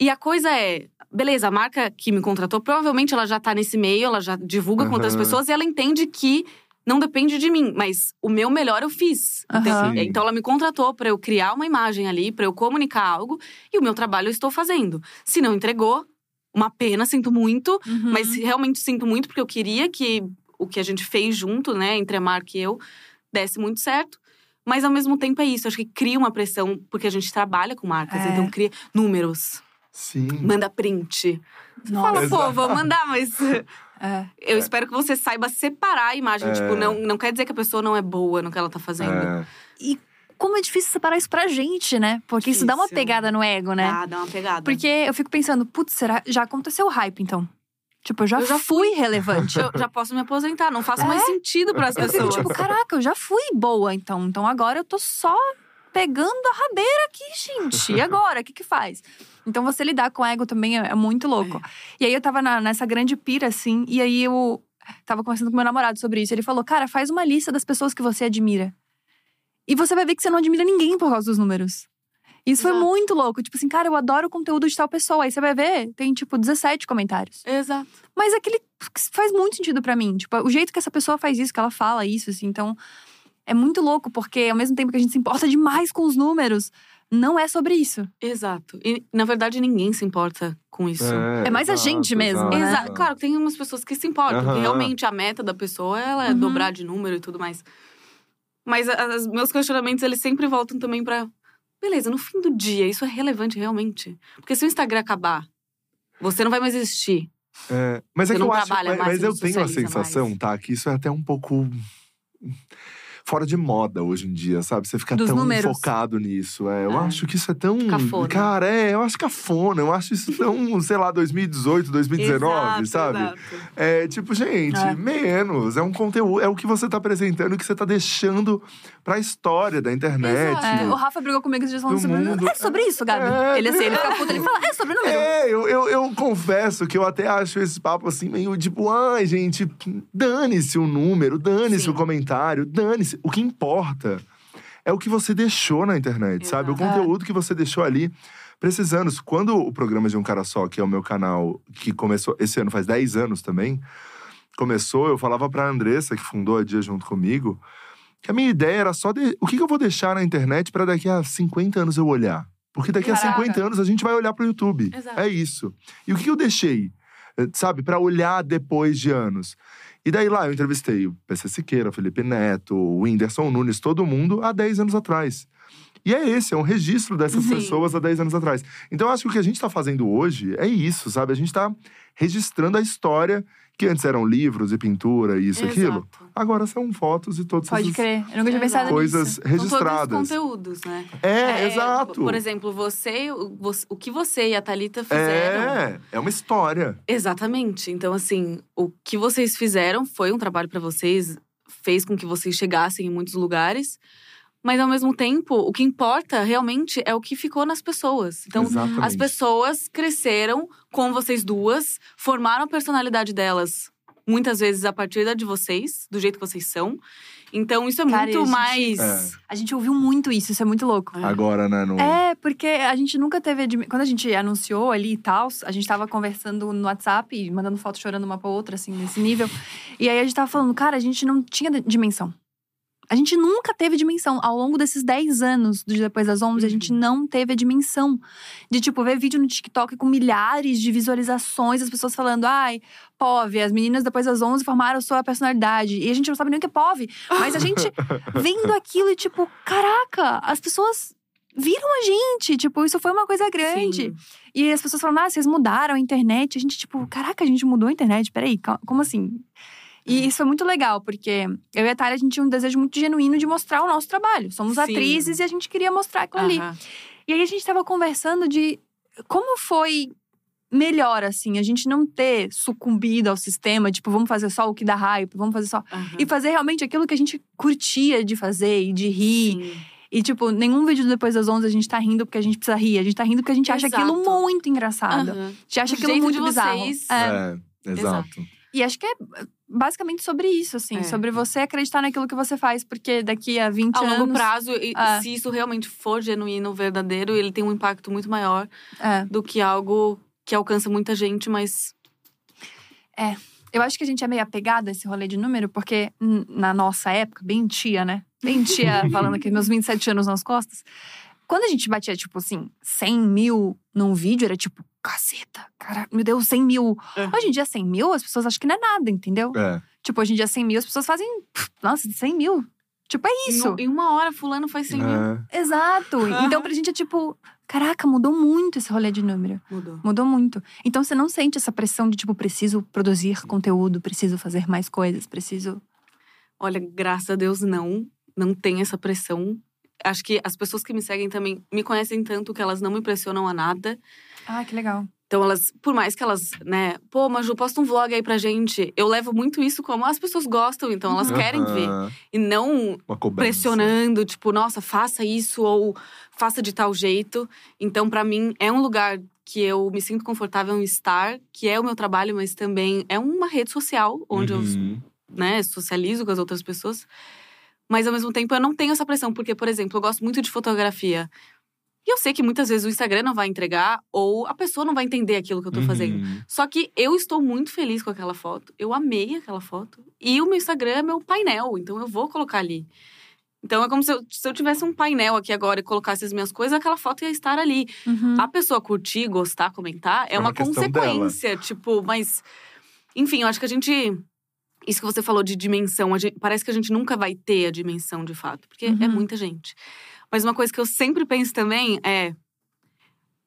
e a coisa é. Beleza, a marca que me contratou, provavelmente ela já tá nesse meio, ela já divulga com outras pessoas e ela entende que não depende de mim, mas o meu melhor eu fiz. Então. Sim. então ela me contratou pra eu criar uma imagem ali, pra eu comunicar algo, e o meu trabalho eu estou fazendo. Se não entregou, uma pena, sinto muito, Uhum. mas realmente sinto muito porque eu queria que o que a gente fez junto, né, entre a marca e eu, desse muito certo. Mas ao mesmo tempo é isso, acho que cria uma pressão, porque a gente trabalha com marcas, É. então cria números, Sim. manda print. Nossa. fala, Exato. pô, vou mandar, mas É. eu espero que você saiba separar a imagem. É. Tipo, não, não quer dizer que a pessoa não é boa no que ela tá fazendo. É. Como é difícil separar isso pra gente, né? Porque isso dá uma Difícil. pegada no ego, né? Ah, dá uma pegada. Porque eu fico pensando, putz, será já aconteceu o hype então? Tipo, eu já, Eu já fui relevante. eu já posso me aposentar, não faz mais sentido para as É? Eu fico pessoas. tipo, caraca, eu já fui boa então. Então agora eu tô só pegando a rabeira aqui, gente. E agora? O que que faz? Então você lidar com ego também é, é muito louco. E aí eu tava na- nessa grande pira, assim, e aí eu tava conversando com meu namorado sobre isso. Ele falou, cara, faz uma lista das pessoas que você admira. E você vai ver que você não admira ninguém por causa dos números. Isso foi Exato. muito louco. Tipo assim, cara, eu adoro o conteúdo de tal pessoa. Aí você vai ver, tem tipo 17 comentários. Exato. Mas aquele faz muito sentido pra mim. Tipo, o jeito que essa pessoa faz isso, que ela fala isso, assim. Então, é muito louco, porque ao mesmo tempo que a gente se importa demais com os números, não é sobre isso. Exato. E, na verdade, ninguém se importa com isso. É mais a gente mesmo, né? Exato. Claro, tem umas pessoas que se importam, que realmente a meta da pessoa ela é Uhum. dobrar de número e tudo mais. Mas os meus questionamentos, eles sempre voltam também pra. Beleza, no fim do dia, isso é relevante realmente? Porque se o Instagram acabar, você não vai mais existir. É, mas é Você que eu acho, mas, mas eu tenho a sensação, mais. tá, que isso é até um pouco fora de moda hoje em dia, sabe? Você fica Dos tão números. focado nisso. É, eu É. acho que isso é tão. Cafona. Cara, é, eu acho cafona. Eu acho isso tão, sei lá, 2018, 2019, Exato, sabe? exato. É tipo, gente, É. menos. É um conteúdo, é o que você tá apresentando, o que você tá deixando pra história da internet. É, o Rafa brigou comigo esses dias falando Do sobre mundo. É sobre isso, Gabi. É, ele assim, ele fica puto, ele fala, é sobre número. É, eu, eu, eu confesso que eu até acho esse papo assim, meio tipo, ai, gente, dane-se o número, dane-se o comentário, dane-se. O que importa é o que você deixou na internet, sabe? O Exato. conteúdo que você deixou ali anos. Quando o programa de um cara só, que é o meu canal, que começou esse ano faz 10 anos também, começou, eu falava pra Andressa, que fundou a Dia junto comigo, que a minha ideia era só de, o que, que eu vou deixar na internet pra daqui a 50 anos eu olhar. Porque daqui a Caraca. 50 anos a gente vai olhar pro YouTube. Exato. É isso. E o que eu deixei, eh, sabe, pra olhar depois de anos? E daí lá eu entrevistei o PC Siqueira, o Felipe Neto, o Whindersson Nunes, todo mundo há 10 anos atrás. E é esse, é um registro dessas Sim. pessoas há 10 anos atrás. Então eu acho que o que a gente tá fazendo hoje é isso, sabe? A gente tá registrando a história que antes eram livros e pintura e isso, aquilo. Exato. Agora são fotos e todas Pode essas crer. Eu nunca tinha pensado coisas nisso. registradas. São todos conteúdos, né? É, exato. Por exemplo, você, o, que você e a Thalita fizeram. é, é uma história. Exatamente. Então, assim, o que vocês fizeram foi um trabalho pra vocês, fez com que vocês chegassem em muitos lugares. Mas, ao mesmo tempo, o que importa realmente é o que ficou nas pessoas. Então, Exatamente. as pessoas cresceram com vocês duas, formaram a personalidade delas, muitas vezes a partir da de vocês, do jeito que vocês são. Então, isso é Cara, muito a gente- mais. É. A gente ouviu muito isso, isso é muito louco. É. Agora, né? No... É, porque a gente nunca teve. Quando a gente anunciou ali e tal, a gente tava conversando no WhatsApp, e mandando foto chorando uma pra outra, assim, nesse nível. E aí a gente tava falando, cara, a gente não tinha dimensão. A gente nunca teve dimensão. Ao longo desses 10 anos do Depois das 11, a gente não teve a dimensão de, tipo, ver vídeo no TikTok com milhares de visualizações, as pessoas falando, ai, POV, as meninas depois das 11 formaram sua personalidade. E a gente não sabe nem o que é POV. Mas a gente vendo aquilo e, tipo, caraca, as pessoas viram a gente. Tipo, isso foi uma coisa grande. Sim. E as pessoas falam, ah, vocês mudaram a internet. A gente, tipo, caraca, a gente mudou a internet. Peraí, como assim? E isso é muito legal, porque eu e a Thalia, a gente tinha um desejo muito genuíno de mostrar o nosso trabalho. Somos Sim. atrizes e a gente queria mostrar aquilo ali. E aí a gente tava conversando de como foi melhor, assim, a gente não ter sucumbido ao sistema, tipo, vamos fazer só o que dá hype, vamos fazer só. aham. E fazer realmente aquilo que a gente curtia de fazer e de rir. Sim. E, tipo, nenhum vídeo depois das 11 a gente tá rindo porque a gente precisa rir. A gente tá rindo porque a gente acha Exato. aquilo muito engraçado. Aham. A gente acha Do aquilo muito de bizarro. vocês. É. É, exato. E acho que é basicamente sobre isso, assim. É. Sobre você acreditar naquilo que você faz. Porque daqui a 20 A anos… longo prazo, e- É. se isso realmente for genuíno, verdadeiro, ele tem um impacto muito maior É. do que algo que alcança muita gente, mas Eu acho que a gente é meio apegado a esse rolê de número. Porque na nossa época, bem tia, né? Bem tia, falando aqui meus 27 anos nas costas. Quando a gente batia, tipo assim, 100 mil num vídeo, era tipo… Caceta, cara, meu Deus, 100 mil. Uhum. Hoje em dia, 100 mil, as pessoas acham que não é nada, entendeu? É. Tipo, hoje em dia, 100 mil, as pessoas fazem. pff, Nossa, 100 mil. Tipo, é isso. em uma hora fulano faz 100 mil. É. Exato. Aham. Então, pra gente é tipo. Caraca, mudou muito esse rolê de número. Mudou. Mudou muito. Então, você não sente essa pressão de, tipo, preciso produzir conteúdo, preciso fazer mais coisas, preciso. Olha, graças a Deus, não. Não tem essa pressão. Acho que as pessoas que me seguem também me conhecem tanto que elas não me pressionam a nada. Ah, que legal. Então, elas, por mais que elas, né, pô, Maju, posta um vlog aí pra gente. Eu levo muito isso como as pessoas gostam, então elas querem ver. E não pressionando, tipo, nossa, faça isso ou faça de tal jeito. Então, pra mim, é um lugar que eu me sinto confortável em estar, que é o meu trabalho, mas também é uma rede social onde eu Uhum. né, socializo com as outras pessoas. Mas ao mesmo tempo eu não tenho essa pressão, porque, por exemplo, eu gosto muito de fotografia. E eu sei que muitas vezes o Instagram não vai entregar, ou a pessoa não vai entender aquilo que eu tô fazendo. Uhum. Só que eu estou muito feliz com aquela foto. Eu amei aquela foto. E o meu Instagram é meu painel, então eu vou colocar ali. Então é como se eu, se eu tivesse um painel aqui agora e colocasse as minhas coisas, aquela foto ia estar ali. Uhum. A pessoa curtir, gostar, comentar é, É uma, uma consequência, tipo, mas enfim, eu acho que a gente isso que você falou de dimensão, a gente- parece que a gente nunca vai ter a dimensão de fato, porque é Uhum. muita gente. Mas uma coisa que eu sempre penso também é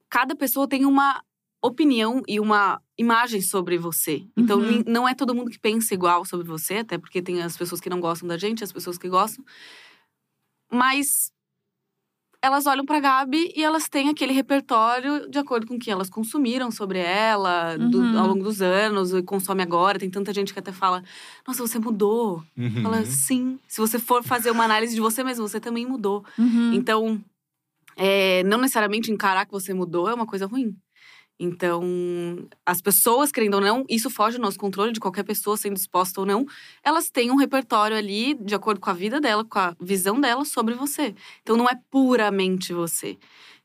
cada pessoa tem uma opinião e uma imagem sobre você. Então, Uhum. não é todo mundo que pensa igual sobre você, até porque tem as pessoas que não gostam da gente, as pessoas que gostam. Mas elas olham pra Gabi e elas têm aquele repertório de acordo com o que elas consumiram sobre ela do- Uhum. ao longo dos anos e consome agora. Tem tanta gente que até fala: Nossa, você mudou. Uhum. Fala, sim. Se você for fazer uma análise de você mesmo, você também mudou. Uhum. Então, é, não necessariamente encarar que você mudou é uma coisa ruim. Então, as pessoas, querendo ou não, isso foge do nosso controle de qualquer pessoa sendo exposta ou não. Elas têm um repertório ali, de acordo com a vida dela, com a visão dela sobre você. Então, não é puramente você.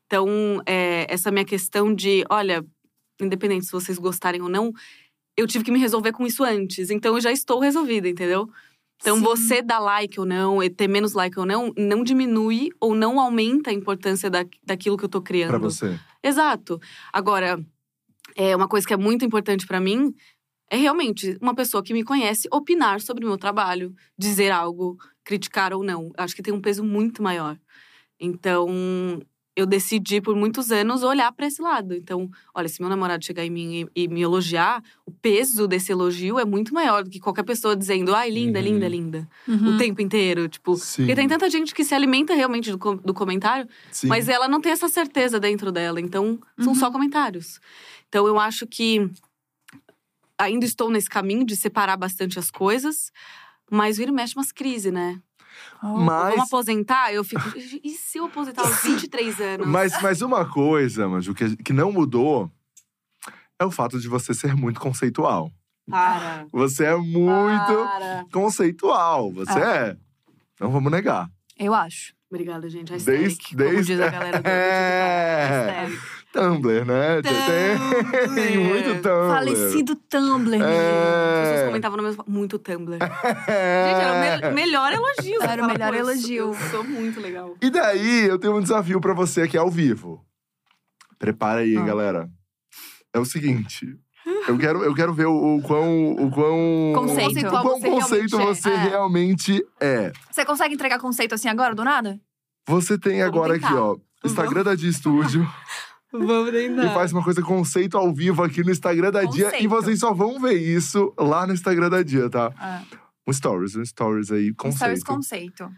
Então, é, essa minha questão de, olha, independente se vocês gostarem ou não, eu tive que me resolver com isso antes. Então, eu já estou resolvida, entendeu? Então, Sim. você dar like ou não, e ter menos like ou não, não diminui ou não aumenta a importância da, daquilo que eu tô criando. Pra você. Exato. Agora, é uma coisa que é muito importante pra mim é realmente uma pessoa que me conhece opinar sobre o meu trabalho, dizer algo, criticar ou não. Acho que tem um peso muito maior. Então, eu decidi por muitos anos olhar pra esse lado. Então, olha, se meu namorado chegar em mim e, e me elogiar, o peso desse elogio é muito maior do que qualquer pessoa dizendo, ai, linda, Uhum. linda, linda. Uhum. O tempo inteiro, tipo. Sim. Porque tem tanta gente que se alimenta realmente do, do comentário, Sim. mas ela não tem essa certeza dentro dela. Então, são Uhum. só comentários. Então, eu acho que ainda estou nesse caminho de separar bastante as coisas. Mas vira e mexe umas crises, né? Oh. Mas- Vamos aposentar? Eu fico. E se eu aposentar aos 23 anos? Mas, mas uma coisa, Maju, que, que não mudou é o fato de você ser muito conceitual. Para. Você é muito Para. conceitual. Você é. Não vamos negar. Eu acho. Obrigada, gente. A Desde- aesthetic, como desde- diz a galera do É. Tumblr, né? Tem- Tumblr. Tem muito Tumblr. Falecido Tumblr, As pessoas É. comentavam no mesmo. Muito Tumblr. É. Gente, era o me- melhor elogio. Era o melhor fala, "Pô, eu sou- elogio." Sou muito legal. E daí, eu tenho um desafio pra você aqui ao vivo. Prepara aí, Ah. galera. É o seguinte. Eu quero, eu quero ver o, o quão. O quão Conceito. O quão você conceito realmente você é. É. realmente é. Você consegue entregar conceito assim agora, do nada? Você tem Vamos agora tentar. aqui, ó. Instagram da Dia Estúdio. Vamos e faz uma coisa conceito ao vivo aqui no Instagram da Dia. E Conceito. vocês só vão ver isso lá no Instagram da Dia, tá? Ah. Um stories, um stories aí, Stories conceito. conceito.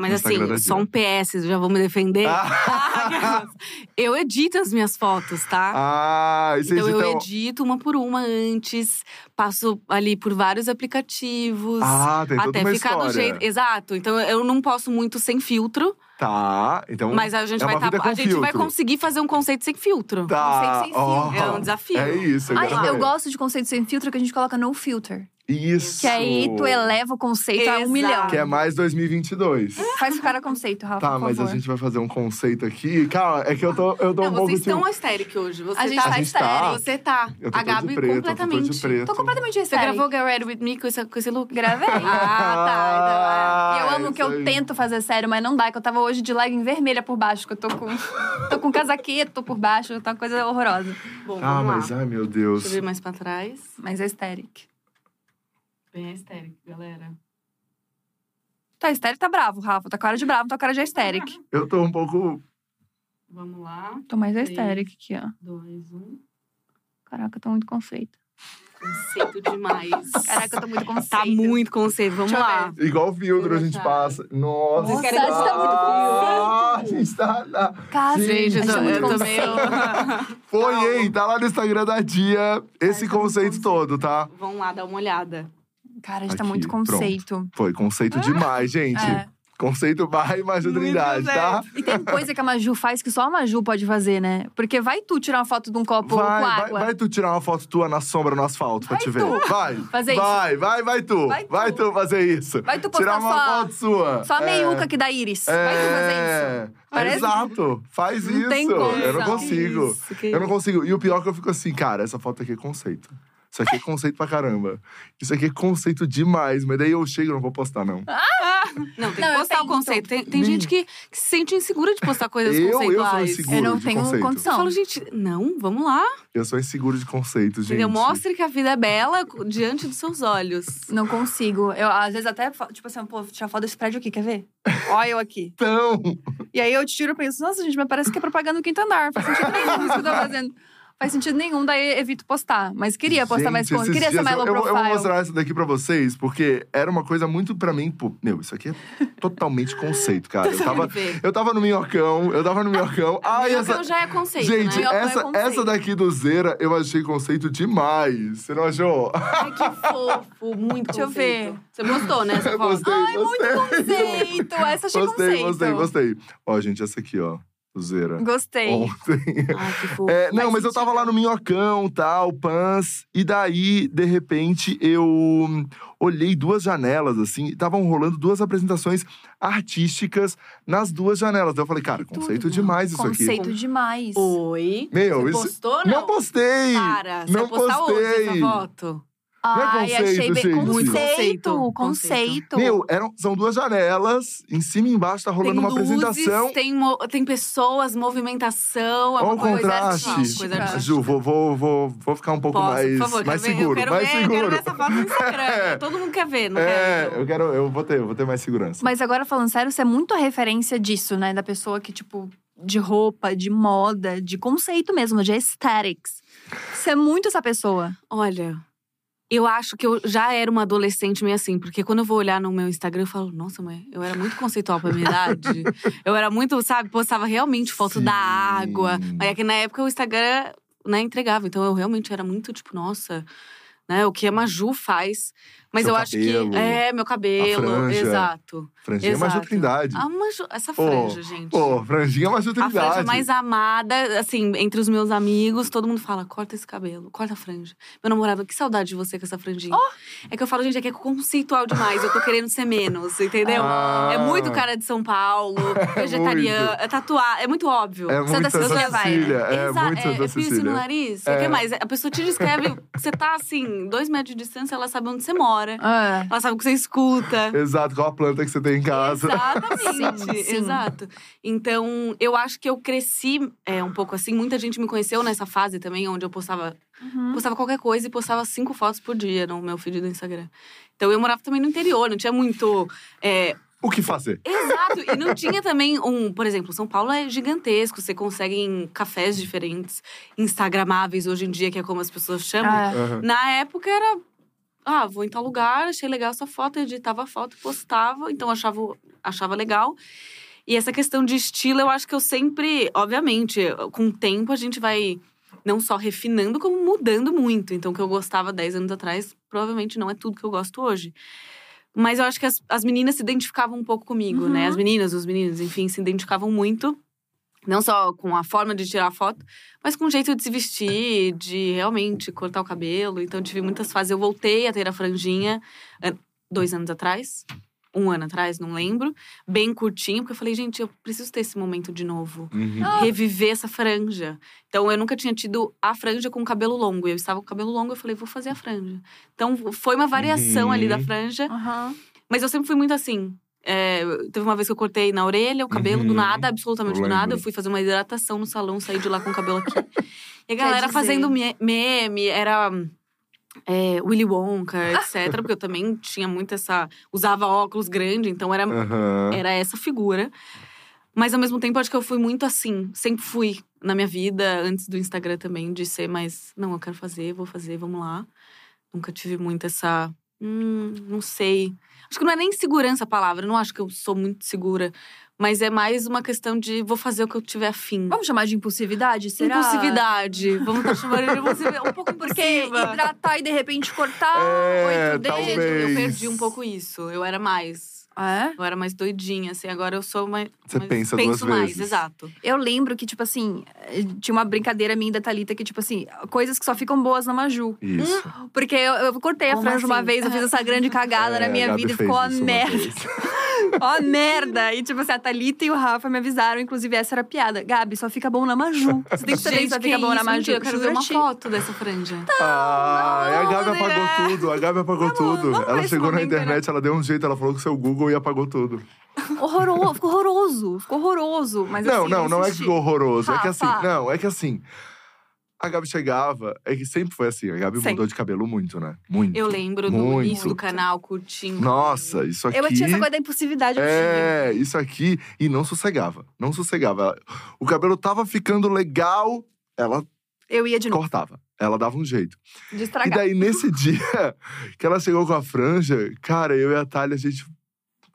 Mas No Instagram da assim, só um PS, já vou me defender. Ah, eu edito as minhas fotos, tá? ah vocês então eu então- edito uma por uma antes, passo ali por vários aplicativos. Ah, tem toda até uma ficar história. do jeito. Exato. Então eu não posso muito sem filtro, Tá, então. mas a gente é vai tá- com a gente vai conseguir fazer um conceito sem filtro. Tá, Conceito sem filtro. É um desafio. É isso, eu Ai, quero eu gosto de conceito sem filtro que a gente coloca no filter. Isso. Que aí tu eleva o conceito a um Exato. milhão. Que é mais 2022. Faz o cara conceito, Rafa, Tá, por mas a favor. gente vai fazer um conceito aqui. Calma, é que eu tô, eu tô Não, um pouco vocês estão tipo- estérico hoje. Você A gente tá tá gente tá. estéreo. Você tá. Eu tô a Gabi de preto, eu tô completamente. de preto. Tô completamente Você histérica. gravou Get Ready With Me com esse, com esse look? Gravei. Ah, E eu Ah, amo que eu aí. tento fazer sério, mas não dá. Que eu tava hoje de legging vermelha por baixo. Que eu tô com, tô com casaqueto por baixo. Tá uma coisa horrorosa. Bom, Ah, vamos mas lá. ai meu Deus. Deixa eu ver mais pra trás. Mas é estérica. Bem estérico, galera. Tá estérico, tá bravo, Rafa. Tá cara de bravo, tá cara de estérica. Eu tô um pouco. Vamos lá. Tô mais Três. estérica aqui, ó. Dois, um. Caraca, tô muito conceito. Conceito demais. Caraca, eu tô muito conceito. Tá muito conceito. Vamos Deixa eu lá. Igual filtro a gente Tá. passa. Nossa. Vocês querem a eu- gente tá muito Ah, a gente tá. na- Gente, gente tá eu tô conceito. Foi, hein? Tá lá no Instagram da Dia esse Ai, tá muito conceito conceito. todo, tá? Vamos lá, dar uma olhada. Cara, a gente tá Aqui, muito pronto. conceito. Foi conceito demais, gente. É. Conceito barra Imagem Muito Trindade, tá? E tem coisa que a Maju faz que só a Maju pode fazer, né? Porque vai tu tirar uma foto de um copo Vai, com vai, água. vai tu tirar uma foto tua na sombra no asfalto pra Vai te ver. tu. Vai. Fazer isso. vai, vai, vai tu. Vai Vai tu. tu, fazer isso. Vai tu postar Tirar uma só- foto sua. Só a É. meiuca que dá íris. Vai tu fazer isso. É. Parece- Exato. Faz Não isso. tem Eu não consigo. Isso, que Eu não consigo. E o pior é que eu fico assim, cara, essa foto aqui é conceito. Isso aqui é conceito pra caramba. Isso aqui é conceito demais. Mas daí eu chego e não vou postar, não. Não, tem Não, que eu postar o conceito. Tem, tem gente que, que se sente insegura de postar coisas Eu- eu sou conceituais. inseguro. Eu não de tenho conceito. Eu condição. falo, gente, não, vamos lá. Eu sou inseguro de conceitos, gente. Entendeu? Mostre que a vida é bela diante dos seus olhos. Não consigo. Eu, às vezes, até, tipo assim, pô, tirar foto desse prédio aqui, quer ver? Olha eu aqui. Então, E aí eu tiro e penso, nossa, gente, mas parece que é propaganda do quinto andar. Faz sentido nenhum isso que eu tô fazendo. Faz sentido nenhum, daí evito postar. Mas queria postar mais Gente, conteúdo. esses Queria ser mais low eu, eu, profile. eu vou mostrar essa daqui pra vocês, porque era uma coisa muito pra mim. Pô, meu, isso aqui é totalmente conceito, cara. Eu tava, eu tava no minhocão, eu tava no minhocão. Ai, Minhocão essa. já é conceito, Gente, né? Minhocão é essa, conceito. essa daqui do Zera eu achei conceito demais. Você não achou? Ai, que fofo, muito Deixa eu conceito. ver. Você gostou, né? Essa Eu foto? gostei, Ai, gostei. muito conceito. Essa achei Gostei, conceito. gostei, gostei. Ó, gente, essa aqui, ó. Zera. Gostei. Ontem. Ai, que fofo. É, não, Faz mas eu tava lá no Minhocão, tal, Pans. E daí, de repente, eu olhei duas janelas, assim. e Estavam rolando duas apresentações artísticas nas duas janelas. Daí eu falei, cara, Tudo. conceito demais isso aqui. Conceito demais. Oi. Meu, Você isso- postou ou Não não? postei! Para, você não vai postar hoje postei. essa foto? Não é Ai, conceito, achei bem. gente. Conceito, conceito, conceito. Meu, eram, são duas janelas, em cima e embaixo tá rolando tem uma luzes, apresentação. Tem, mo- tem pessoas, movimentação. É Olha o coisa contraste. coisa artística. Ju, vou, vou, vou, vou ficar um pouco Posso, mais, por favor, mais quero ver, seguro, eu quero mais ver, seguro. Eu quero ver essa foto no Instagram. É. Todo mundo quer ver, não É, quero? eu quero, eu vou ter, eu vou ter mais segurança. Mas agora, falando sério, você é muito a referência disso, né? Da pessoa que, tipo, de roupa, de moda, de conceito mesmo, de aesthetics. Você é muito essa pessoa. Olha, eu acho que eu já era uma adolescente meio assim, porque quando eu vou olhar no meu Instagram, eu falo, nossa, mãe, eu era muito conceitual pra minha idade. Eu era muito, sabe, postava realmente foto Sim. da água. Mas é que na época o Instagram, né, entregava. Então eu realmente era muito, tipo, nossa, né, o que a Maju faz. Mas Seu eu acho cabelo, que. É, meu cabelo. franja. Exato. Franjinha é mais Exato. Trindade. A Maju, essa Pô, franja, gente. Pô, franjinha é mais A Trindade. franja mais amada, assim, entre os meus amigos, todo mundo fala: corta esse cabelo, corta a franja. Meu namorado, que saudade de você com essa franjinha. É que eu falo, gente, é que é conceitual demais, eu tô querendo ser menos, entendeu? Ah. É muito cara de São Paulo, vegetariano, é tatuar, é muito óbvio. É muito Santa Cecília vai, né? É Exa- muito é, Santa é piercing no nariz. É. O que mais? A pessoa te descreve, você tá assim, dois metros de distância, ela sabe onde você mora. É. Ela sabe o que você escuta. Exato, qual a planta que você tem em casa. Exatamente, Sim, sim. exato. Então, eu acho que eu cresci é, um pouco assim. Muita gente me conheceu nessa fase também, onde eu postava, Uhum. postava qualquer coisa e postava cinco fotos por dia no meu feed do Instagram. Então, eu morava também no interior, não tinha muito. é, O que fazer? Exato, e não tinha também um. Por exemplo, São Paulo é gigantesco, você consegue em cafés diferentes, Instagramáveis hoje em dia, que é como as pessoas chamam. É. Aham. Na época era. Ah, vou em tal lugar, achei legal essa foto, editava a foto, postava, então achava, achava legal. E essa questão de estilo, eu acho que eu sempre, obviamente, com o tempo a gente vai não só refinando, como mudando muito. Então, o que eu gostava 10 anos atrás, provavelmente não é tudo que eu gosto hoje. Mas eu acho que as, as meninas se identificavam um pouco comigo, né? Uhum. As meninas, os meninos, enfim, se identificavam muito. Não só com a forma de tirar foto, mas com o jeito de se vestir, de realmente cortar o cabelo. Então, eu tive muitas fases. Eu voltei a ter a franjinha eh, dois anos atrás. Um ano atrás, não lembro. Bem curtinho, porque eu falei, gente, eu preciso ter esse momento de novo. Uhum. Reviver essa franja. Então, eu nunca tinha tido a franja com cabelo longo. Eu estava com cabelo longo, eu falei, vou fazer a franja. Então, foi uma variação Uhum. ali da franja. Aham. Mas eu sempre fui muito assim. É, teve uma vez que eu cortei na orelha o cabelo do Uhum. nada, absolutamente do nada. Eu fui fazer uma hidratação no salão, saí de lá com o cabelo aqui. E a galera dizer- fazendo me- meme, era é, Willy Wonka, etc. porque eu também tinha muito essa. Usava óculos grande, então era, Aham. era essa figura. Mas ao mesmo tempo, acho que eu fui muito assim. Sempre fui na minha vida, antes do Instagram também, de ser mais. Não, eu quero fazer, vou fazer, vamos lá. Nunca tive muito essa. Hum, não sei. Acho que não é nem segurança a palavra, eu não acho que eu sou muito segura. Mas é mais uma questão de vou fazer o que eu tiver afim. Vamos chamar de impulsividade? Será? Impulsividade. Vamos estar chamando de impulsividade. Um pouco Porque impulsiva. hidratar e de repente cortar É, oito dedos. talvez. Eu perdi um pouco isso. Eu era mais. É? Eu era mais doidinha, assim. Agora eu sou mais. Você mais- pensa penso duas mais, vezes. exato. Eu lembro que, tipo assim, eh, tinha uma brincadeira minha da Thalita que, tipo assim, coisas que só ficam boas na Maju. Isso. Porque eu, eu cortei a Como franja uma assim? vez, eu fiz essa grande cagada É, na a minha vida e ficou uma uma merda. Ó, merda! E, tipo assim, a Thalita e o Rafa me avisaram, inclusive essa era a piada. Gabi, só fica bom na Maju. Você tem que saber que Gente, só fica bom na? Maju. Mentira, eu quero ver uma foto dessa franja. Ah, a Gabi não, apagou né? tudo. A Gabi apagou tudo. vamos ela chegou na né? internet, ela deu um jeito, ela falou que o seu Google e apagou tudo. Horroroso, ficou horroroso, ficou horroroso. Mas não, assim, não, não é que ficou horroroso. É que assim, não, é que assim. A Gabi chegava, é que sempre foi assim. A Gabi Sempre. mudou de cabelo muito, né? Muito. Eu lembro no Muito. início do canal, curtindo. Nossa, isso aqui. Eu tinha essa coisa da impulsividade, eu tinha. É, isso aqui. E não sossegava. Não sossegava. O cabelo tava ficando legal, ela Eu ia de novo. cortava. Ela dava um jeito. De E estragar. daí, nesse dia que ela chegou com a franja, cara, eu e a Thalia, a gente.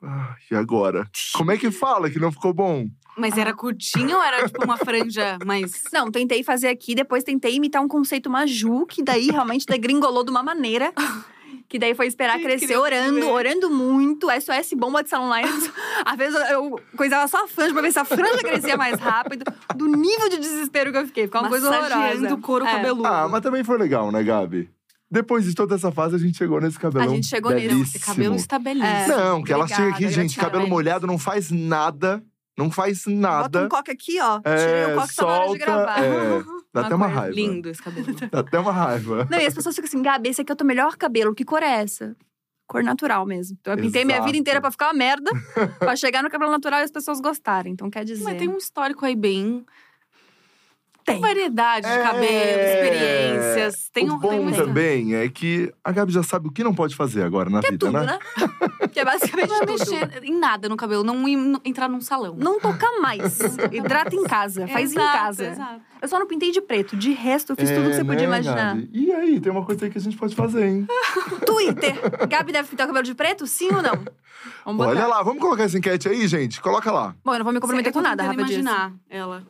Ah, e agora? Como é que fala que não ficou bom? Mas era curtinho ou era tipo uma franja mais. Não, tentei fazer aqui, depois tentei imitar um conceito Maju, que daí realmente degringolou de uma maneira. Que daí foi esperar Gente, crescer orando, ver. orando muito. SOS bomba de salão online. Às vezes eu- coisava só a franja pra ver se a franja crescia mais rápido. Do nível de desespero que eu fiquei. Ficou uma coisa horrorosa. o couro É. cabeludo. Ah, mas também foi legal, né, Gabi? Depois de toda essa fase, a gente chegou nesse cabelão. A gente chegou nesse. belíssimo. Esse cabelo está belíssimo. É. Não, que ela chega aqui, Obrigada, gente, cabelo molhado não faz nada. Não faz Bota nada. um coque aqui, ó. É, Tirei o coque, tá na hora de solta, gravar. é. Dá até uma raiva. Lindo esse cabelo. Dá até uma raiva. Não, e as pessoas ficam assim, Gabi, esse aqui é o teu melhor cabelo. Que cor é essa? Cor natural mesmo. Então eu pintei minha Exato. vida inteira pra ficar uma merda. pra chegar no cabelo natural e as pessoas gostarem. Então quer dizer. Mas tem um histórico aí bem. Tem. Variedade de É. cabelo, experiências. Tem o um bom tem uma- também é que a Gabi já sabe o que não pode fazer agora na vida, Tudo, né? né? Que é basicamente Não mexer em nada no cabelo, não ir- entrar num salão. Não tocar mais. Hidrata em casa. Faz em Exato, casa. exato. Eu só não pintei de preto. De resto, eu fiz tudo que É, você podia né, imaginar. Gabi? E aí, tem uma coisa aí que a gente pode fazer, hein? Twitter. Gabi deve pintar o cabelo de preto? Sim ou não? Vamos botar. Olha lá, vamos colocar essa enquete aí, gente? Coloca lá. Bom, eu não vou me comprometer com nada, tentando Rafa disso. imaginar ela.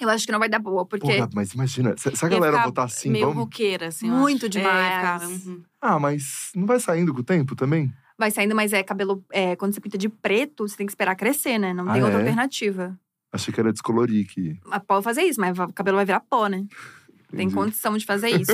Eu acho que não vai dar boa, Pô, porque. Gabi, mas imagina, se, a galera votar assim, meio vamos. roqueira, assim. Muito acho. É, demais. ia ficar, uhum. Ah, mas não vai saindo com o tempo também? Vai saindo, mas é cabelo. É, quando você pinta de preto, você tem que esperar crescer, né? Não Ah, tem outra é? alternativa. Achei que era descolorir que. Mas pode fazer isso, mas o cabelo vai virar pó, né? Tem Entendi. condição de fazer isso.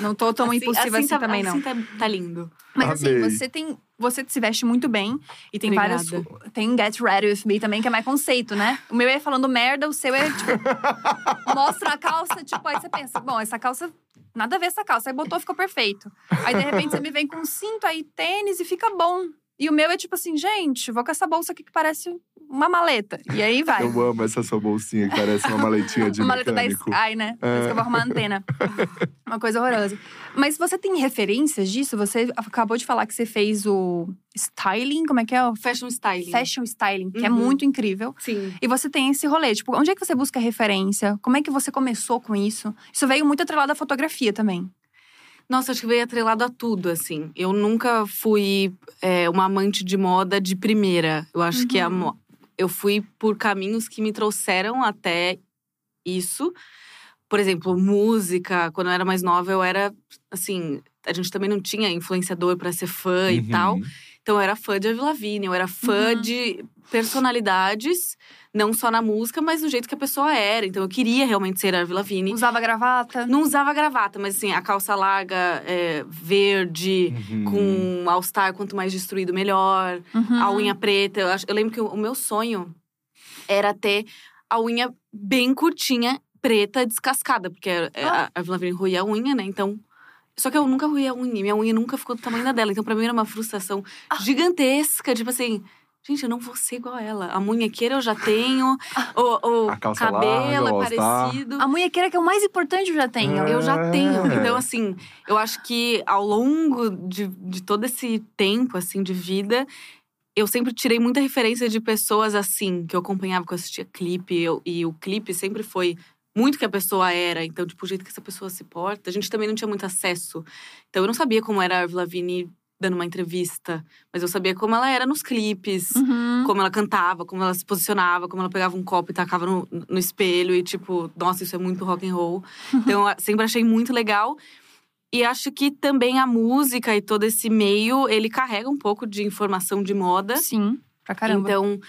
Não tô tão impulsiva assim, tá, também, não. Assim tá, tá lindo. Mas assim, Amei. você tem. Você se veste muito bem e tem Obrigada. várias. Tem Get Ready With Me também, que é mais conceito, né? O meu é falando merda, o seu é tipo. mostra a calça, tipo, aí você pensa, bom, essa calça. Nada a ver essa calça. Aí botou, ficou perfeito. Aí de repente você me vem com um cinto, aí tênis e fica bom. E o meu é tipo assim, gente, vou com essa bolsa aqui que parece uma maleta. E aí vai. Eu amo essa sua bolsinha que parece uma maletinha de Uma maleta da mecânico. Sky, né? Por isso que eu vou arrumar a antena. Uma coisa horrorosa. Mas você tem referências disso? Você acabou de falar que você fez o styling, como é que é? O Fashion styling. fashion styling, que é Uhum. muito incrível. Sim. E você tem esse rolê, tipo, onde é que você busca referência? Como é que você começou com isso? Isso veio muito atrelado à fotografia também. Nossa, acho que veio atrelado a tudo, assim. Eu nunca fui é, uma amante de moda de primeira. Eu acho que a Uhum. eu fui por caminhos que me trouxeram até isso. Por exemplo, música. Quando eu era mais nova, eu era, assim… A gente também não tinha influenciador pra ser fã e Uhum. tal. Então, eu era fã de Avril Lavigne. Eu era fã Uhum. de personalidades. Não só na música, mas do jeito que a pessoa era. Então, eu queria realmente ser a Avril Lavigne. Usava gravata. Não usava gravata, mas assim, a calça larga, é, verde, Uhum. com all-star, quanto mais destruído, melhor. Uhum. A unha preta. Eu, acho- eu lembro que o, o meu sonho era ter a unha bem curtinha, preta, descascada. Porque é, Ah. a, Avril Lavigne ruía a unha, né? Então… Só que eu nunca ruía a unha. Minha unha nunca ficou do tamanho da dela. Então, pra mim, era uma frustração Ah. gigantesca. Tipo assim… Gente, eu não vou ser igual a ela. A munhequeira eu já tenho. o, o A calça cabelo larga, é parecido. A munhequeira que é o mais importante eu já tenho. Eu já tenho. É. Então, assim, eu acho que ao longo de, de todo esse tempo, assim, de vida, eu sempre tirei muita referência de pessoas assim, que eu acompanhava, que eu assistia clipe. eu- e o clipe sempre foi muito que a pessoa era. Então, tipo, o jeito que essa pessoa se porta. A gente também não tinha muito acesso. Então, eu não sabia como era a Avril Lavigne dando uma entrevista. Mas eu sabia como ela era nos clipes. Uhum. Como ela cantava, como ela se posicionava, como ela pegava um copo e tacava no, no espelho e tipo, nossa, isso é muito rock and roll. Então, eu sempre achei muito legal. E acho que também a música e todo esse meio, ele carrega um pouco de informação de moda. Sim, pra caramba. Então,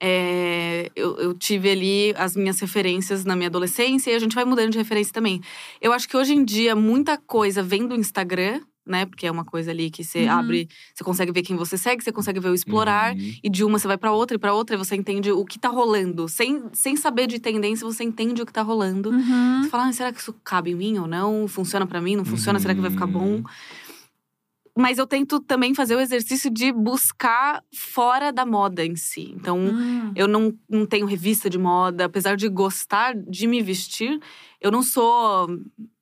é, eu, eu tive ali as minhas referências na minha adolescência e a gente vai mudando de referência também. Eu acho que hoje em dia muita coisa vem do Instagram, né? Porque é uma coisa ali que você Uhum. abre, você consegue ver quem você segue, você consegue ver o explorar. Uhum. E de uma você vai pra outra e pra outra e você entende o que tá rolando. Sem, sem saber de tendência, você entende o que tá rolando. Uhum. Você fala, ah, será que isso cabe em mim ou não? Funciona pra mim? Não funciona? Será que vai ficar bom? Uhum. Mas eu tento também fazer o exercício de buscar fora da moda em si. Então, Hum. eu não, não tenho revista de moda, apesar de gostar de me vestir, eu não sou.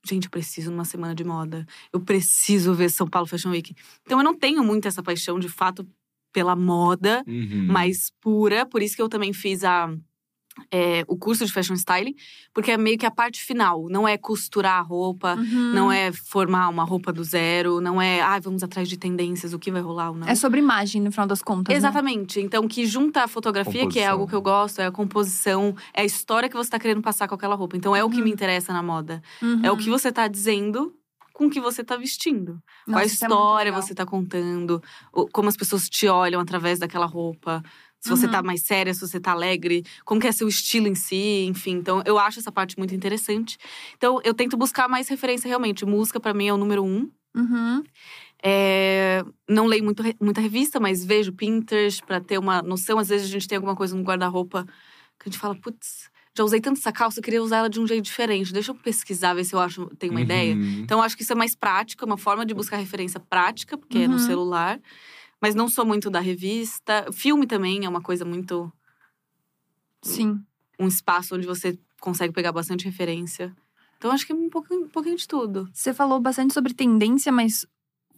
Gente, eu preciso numa semana de moda. Eu preciso ver São Paulo Fashion Week. Então, eu não tenho muito essa paixão, de fato, pela moda Uhum. mais pura. Por isso que eu também fiz a, é, o curso de fashion styling, porque é meio que a parte final. Não é costurar a roupa, Uhum. não é formar uma roupa do zero, não é, ah, vamos atrás de tendências, o que vai rolar ou não. É sobre imagem, no final das contas. né? Exatamente. Então, que junta a fotografia, que é Composição. algo que eu gosto, é a composição, é a história que você tá querendo passar com aquela roupa. Então, é o que Uhum. me interessa na moda. Uhum. É o que você tá dizendo com o que você tá vestindo. Qual a Nossa, é história legal. você tá contando, como as pessoas te olham através daquela roupa. Se você Uhum. tá mais séria, se você tá alegre, como que é seu estilo em si, enfim. Então, eu acho essa parte muito interessante. Então, eu tento buscar mais referência realmente. Música, pra mim, é o número um. Uhum. É, não leio muito, muita revista, mas vejo Pinterest pra ter uma noção. Às vezes a gente tem alguma coisa no guarda-roupa que a gente fala, putz, já usei tanto essa calça, eu queria usar ela de um jeito diferente. Deixa eu pesquisar, ver se eu acho, tenho uma ideia. Uhum. Então, eu acho que isso é mais prático, é uma forma de buscar referência prática, porque é no Uhum. celular. Mas não sou muito da revista. Filme também é uma coisa muito. Sim. um espaço onde você consegue pegar bastante referência. Então, acho que é um pouquinho, um pouquinho de tudo. Você falou bastante sobre tendência, mas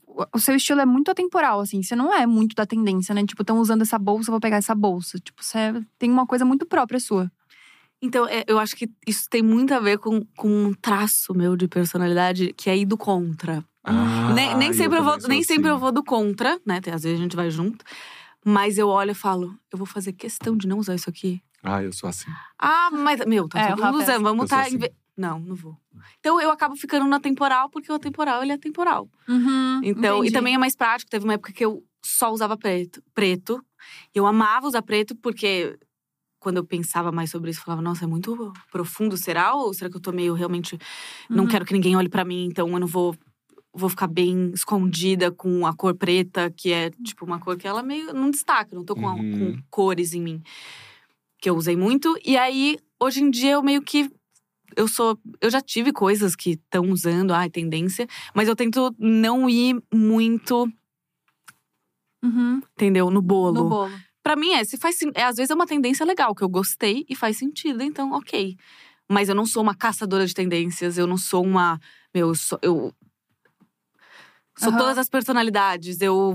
o- seu estilo é muito atemporal, assim. Você não é muito da tendência, né? Tipo, estão usando essa bolsa, vou pegar essa bolsa. Tipo, você tem uma coisa muito própria sua. Então, é, eu acho que isso tem muito a ver com, com um traço meu de personalidade, que é ir do contra. Ah, nem nem sempre, eu, vou, nem sempre eu assim. vou do contra, né? Às vezes a gente vai junto. Mas eu olho e falo, eu vou fazer questão de não usar isso aqui. Ah, eu sou assim. Ah, mas, meu, tá É, todo mundo usando, assim. vamos sou tá. assim. Não, não vou. Então eu acabo ficando na temporal, porque o atemporal, ele é temporal. Uhum, Então, entendi. e também é mais prático. Teve uma época que eu só usava preto. preto. Eu amava usar preto, porque quando eu pensava mais sobre isso, eu falava, nossa, é muito profundo, será? Ou será que eu tô meio realmente. Não Uhum. quero que ninguém olhe pra mim, então eu não vou. Vou ficar bem escondida com a cor preta, que é tipo uma cor que ela meio não destaca, não tô com, a- Uhum. com cores em mim. Que eu usei muito. E aí, hoje em dia, eu meio que eu sou. Eu já tive coisas que estão usando, ai, tendência, mas eu tento não ir muito, Uhum, entendeu? No bolo. no bolo. Pra mim, é, se faz, é, às vezes é uma tendência legal, que eu gostei e faz sentido, então, ok. Mas eu não sou uma caçadora de tendências, eu não sou uma. Meu, eu sou. Eu, sou Aham. todas as personalidades. Eu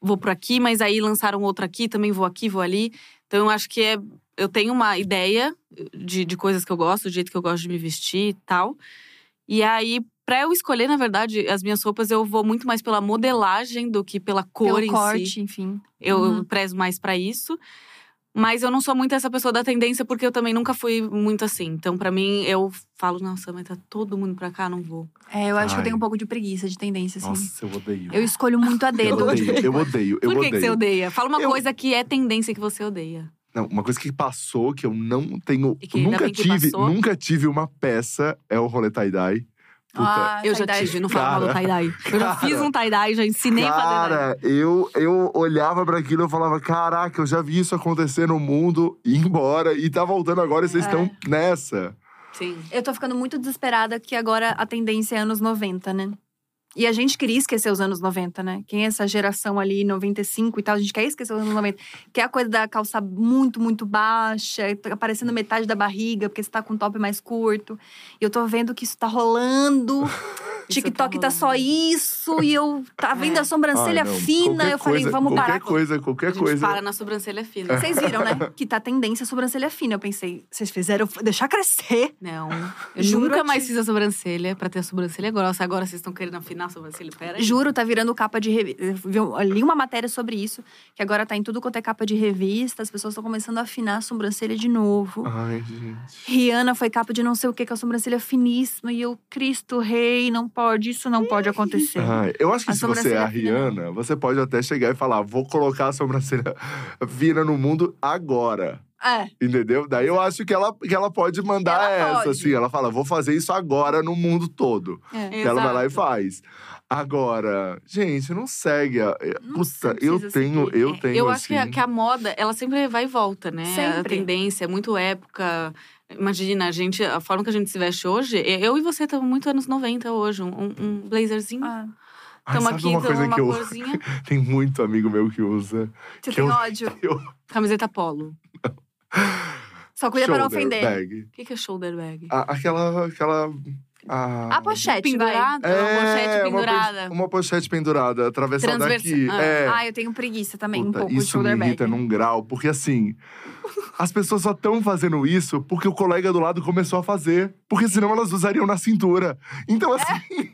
vou por aqui, mas aí lançaram outro aqui, também vou aqui, vou ali. Então, eu acho que é. Eu tenho uma ideia de, de coisas que eu gosto, do jeito que eu gosto de me vestir e tal. E aí, pra eu escolher, na verdade, as minhas roupas, eu vou muito mais pela modelagem do que pela cor Pelo em corte, si. enfim. Eu Uhum. prezo mais pra isso. Mas eu não sou muito essa pessoa da tendência, porque eu também nunca fui muito assim. Então, pra mim, eu falo, nossa, mas tá todo mundo pra cá, não vou. É, eu acho que eu Ai. tenho um pouco de preguiça de tendência, assim. Nossa, eu odeio. Eu escolho muito a Eu dedo. odeio, eu odeio, eu Por que, odeio. que você odeia? Fala uma Eu- coisa que é tendência que você odeia. Não, uma coisa que passou, que eu não tenho. Nunca tive, passou. nunca tive uma peça, é o rolê tie-dye. Puta. Ah, eu já tive, não falo mal do Cara, tie-dye. Eu já cara. fiz um tie-dye, já ensinei a fazer tie-dye. Cara, eu, eu olhava pra aquilo e eu falava: caraca, eu já vi isso acontecer no mundo, ir embora, e tá voltando agora e vocês É. estão nessa. Sim. Eu tô ficando muito desesperada que agora a tendência é anos 90, né? E a gente queria esquecer os anos 90, né? Quem é essa geração ali, 95 e tal, a gente quer esquecer os anos 90. Que é a coisa da calça muito, muito baixa, tá aparecendo metade da barriga, porque você tá com um top mais curto. E eu tô vendo que isso tá rolando. Isso TikTok tá tá, só isso. E eu tá vendo É. a sobrancelha Ai, fina. qualquer Eu falei, coisa- vamos qualquer parar. com- coisa, A qualquer gente coisa. para na sobrancelha fina. Vocês viram, né? Que tá tendência a sobrancelha fina. Eu pensei, vocês fizeram deixar crescer. Não. Eu Juro nunca a mais fiz a sobrancelha pra ter a sobrancelha grossa. Agora vocês estão querendo afinar a sobrancelha. Pera aí. Juro, tá virando capa de revista. Eu li uma matéria sobre isso, que agora tá em tudo quanto é capa de revista. As pessoas estão começando a afinar a sobrancelha de novo. Ai, gente. Rihanna foi capa de não sei o que, com a sobrancelha finíssima. E eu, Cristo Rei, não pode, isso não pode acontecer. Ai, eu acho que A se você é a fina, Rihanna, você pode até chegar e falar: vou colocar a sobrancelha fina no mundo agora. É. Entendeu? Daí eu acho que ela, que ela pode mandar Ela essa, pode. assim. Ela fala: vou fazer isso agora no mundo todo. é. Ela vai lá e faz. Agora, gente, não segue. A... Não Puta, eu tenho, seguir. eu É, tenho Eu assim. acho que a, que a moda, ela sempre vai e volta, né? A Sempre. tendência é muito época. Imagina, a gente, a forma que a gente se veste hoje, eu e você estamos muito anos 90 hoje. Um, um blazerzinho. Ah, Estamos aqui, uma coisa uma que eu. corzinha. Tem muito amigo meu que usa. você Que tem eu- ódio. Eu... Camiseta polo. Só cuida pra não ofender. bag. O que que é shoulder bag? A- aquela, aquela Ah, A pochete. Pendurada? uma pochete pendurada. Uma, pochete pendurada, atravessada Transversa- aqui. ah. É. Ah, eu tenho preguiça também, Puta, um pouco de isso shoulder me bag. irrita num grau, porque assim, as pessoas só estão fazendo isso porque o colega do lado começou a fazer. Porque senão elas usariam na cintura. Então, assim.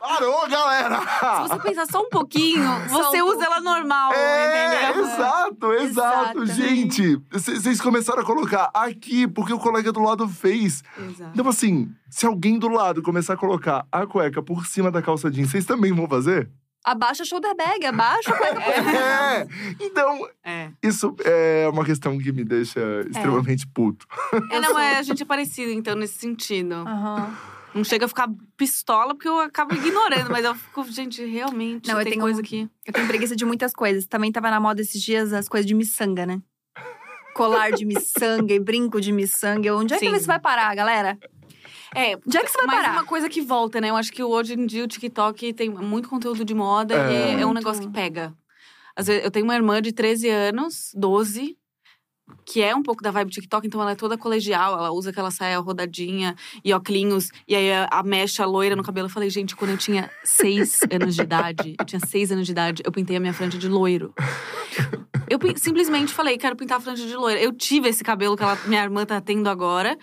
Parou, galera! Se você pensar só um pouquinho, Só você um usa ela normal, É, entendeu? exato, exato. Exatamente. Gente, vocês começaram a colocar aqui porque o colega do lado fez. Exato. Então, assim, se alguém do lado começar a colocar a cueca por cima da calça jeans, vocês também vão fazer? Abaixa a shoulder bag, abaixa a cueca. É! Então, É. isso é uma questão que me deixa extremamente puto. É, não, é, a gente é parecido, então, nesse sentido. Aham. Não chega a ficar pistola, porque eu acabo ignorando, mas eu fico, gente, realmente, Não, eu tem tenho coisa que. Eu tenho preguiça de muitas coisas. Também tava na moda esses dias as coisas de miçanga, né? Colar de miçanga e brinco de miçanga. Onde é que Sim. isso vai parar, galera? É, Onde é que você vai mais parar? uma coisa que volta, né? Eu acho que hoje em dia o TikTok tem muito conteúdo de moda É. e é, é um negócio que pega. Às vezes, eu tenho uma irmã de 13 anos, 12, que é um pouco da vibe TikTok, então ela é toda colegial, ela usa aquela saia rodadinha e óculos, e aí a, a mecha loira no cabelo. Eu falei, gente, quando eu tinha 6 anos de idade, eu tinha 6 anos de idade, eu pintei a minha franja de loiro. Eu simplesmente falei, quero pintar a franja de loira. Eu tive esse cabelo que ela- minha irmã tá tendo agora.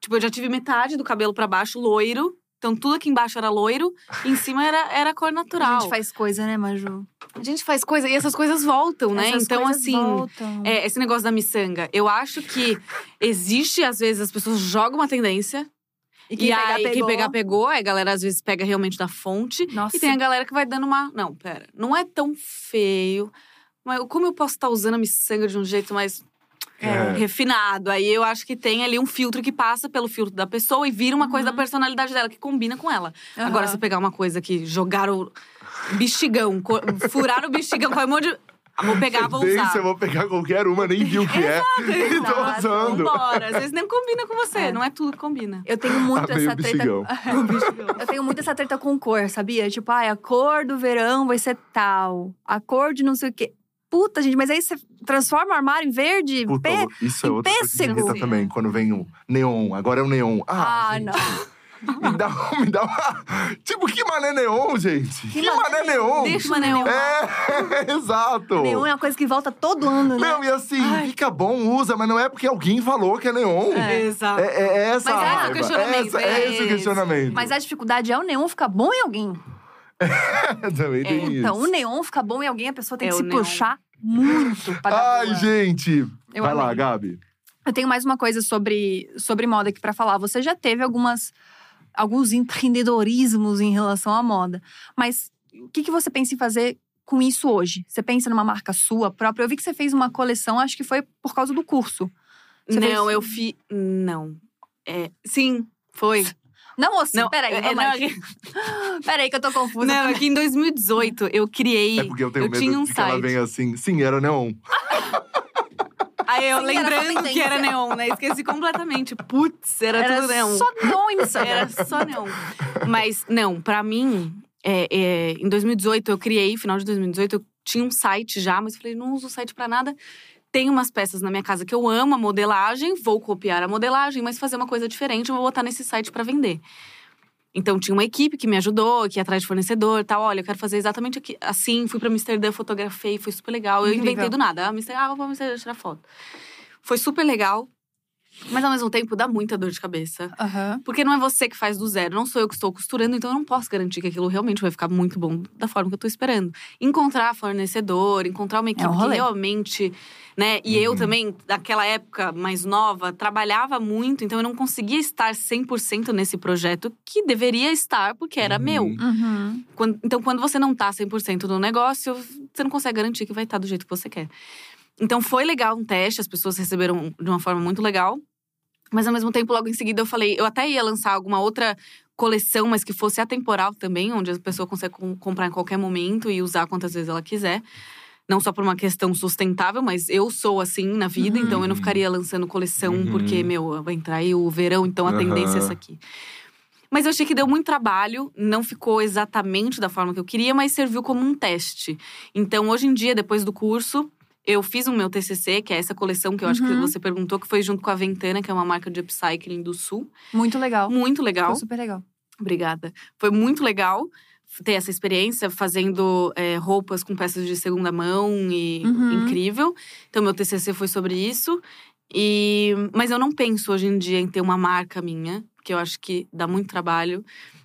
Tipo, eu já tive metade do cabelo pra baixo loiro. Então, tudo aqui embaixo era loiro. E em cima era, era cor A natural. gente faz coisa, né, Maju? A gente faz coisa e essas coisas voltam, né? Essas então, assim. voltam. É, esse negócio da miçanga. Eu acho que existe, às vezes, as pessoas jogam uma tendência. E E, aí, quem pegar, pegou. Aí a galera, às vezes, pega realmente da fonte. Nossa. E tem a galera que vai dando uma. Não, pera. Não é tão feio. Mas como eu posso estar usando a miçanga de um jeito mais É. refinado? Aí eu acho que tem ali um filtro que passa pelo filtro da pessoa e vira uma coisa da personalidade dela, que combina com ela. Aham. Agora, se pegar uma coisa que jogaram bexigão, furaram o bexigão, com um monte de. Ah, Vou pegar, vou usar. eu vou pegar qualquer uma, nem vi o que é. E tô usando. Vambora. Às vezes nem combina com você, É. não é tudo que combina. Eu tenho muito Amei essa o treta. bexigão. Eu tenho muito essa treta com cor, sabia? Tipo, ai, a cor do verão vai ser tal. A cor de não sei o quê. Puta, gente, mas aí você transforma o armário em verde? Puta, pé? isso é outra coisa que pêssego. também. Quando vem o neon, agora é o neon. Ah, Ah, não. Me dá, me dá uma... Tipo, que mané neon, gente? Que, mané mané neon? Deixa o neon. É, exato. Neon é uma coisa que volta todo ano, né? Meu, e assim, fica bom, usa, mas não é porque alguém falou que é neon. É, Exato. é, é essa Mas a é o raiva. questionamento, Essa- é é esse o esse. questionamento. Mas a dificuldade é o neon ficar bom em alguém. Também tem isso. Então, o neon fica bom em alguém, a pessoa tem É, que o se neon. puxar muito pra dar Ai, boa. gente. Eu Vai lá, amei. Gabi. Eu tenho mais uma coisa sobre, sobre moda aqui pra falar. Você já teve algumas alguns empreendedorismos em relação à moda. Mas o que, que você pensa em fazer com isso hoje? Você pensa numa marca sua própria? Eu vi que você fez uma coleção, acho que foi por causa do curso. Você não, fez- eu fiz. Não. É, sim, foi. Não, moça, Não, peraí, é, não, é- Peraí que eu tô confusa. não, é que em 2018 eu criei. É porque eu tenho eu medo tinha um de que ela site. venha assim. Sim, era neon. Aí eu Sim, era lembrando que era neon, né? Esqueci completamente. Putz, era, Era tudo neon. só neon e miçanga. Era só neon. Mas, não, pra mim, é, é, em 2018 eu criei, final de 2018, eu tinha um site já, mas falei, não uso o site pra nada. Tem umas peças na minha casa que eu amo, a modelagem, vou copiar a modelagem, mas fazer uma coisa diferente, eu vou botar nesse site pra vender. Então tinha uma equipe que me ajudou, que ia atrás de fornecedor e tal. Olha, eu quero fazer exatamente aqui- assim. Fui pra Amsterdã, fotografei, foi super legal. Eu Incrível. inventei do nada. Ah, Amsterdã, ah, vou pra Amsterdã tirar foto. Foi super legal. Mas ao mesmo tempo dá muita dor de cabeça. Aham. Porque não é você que faz do zero, não sou eu que estou costurando, então eu não posso garantir que aquilo realmente vai ficar muito bom da forma que eu estou esperando. Encontrar fornecedor, encontrar uma equipe um que realmente, né? E eu Uhum. também, naquela época mais nova, trabalhava muito, então eu não conseguia estar 100% nesse projeto que deveria estar porque era Uhum. meu. Uhum. Quando- então, quando você não tá 100% no negócio, você não consegue garantir que vai estar do jeito que você quer. Então, foi legal um teste, as pessoas receberam de uma forma muito legal. Mas, ao mesmo tempo, logo em seguida, eu falei… Eu até ia lançar alguma outra coleção, mas que fosse atemporal também. Onde a pessoa consegue com- comprar em qualquer momento e usar quantas vezes ela quiser. Não só por uma questão sustentável, mas eu sou assim na vida. Uhum. Então, eu não ficaria lançando coleção Uhum. porque, meu, vai entrar aí o verão. Então, a Aham. tendência é essa aqui. Mas eu achei que deu muito trabalho, não ficou exatamente da forma que eu queria, mas serviu como um teste. Então, hoje em dia, depois do curso, Eu fiz o meu TCC, que é essa coleção que eu acho que Uhum. você perguntou, que foi junto com a Ventana, que é uma marca de upcycling do Sul. Muito legal. Muito legal. Ficou super legal. Obrigada. Foi muito legal ter essa experiência fazendo é, roupas com peças de segunda mão e Uhum. incrível. Então, meu TCC foi sobre isso. E, mas eu não penso hoje em dia em ter uma marca minha, porque eu acho que dá muito trabalho.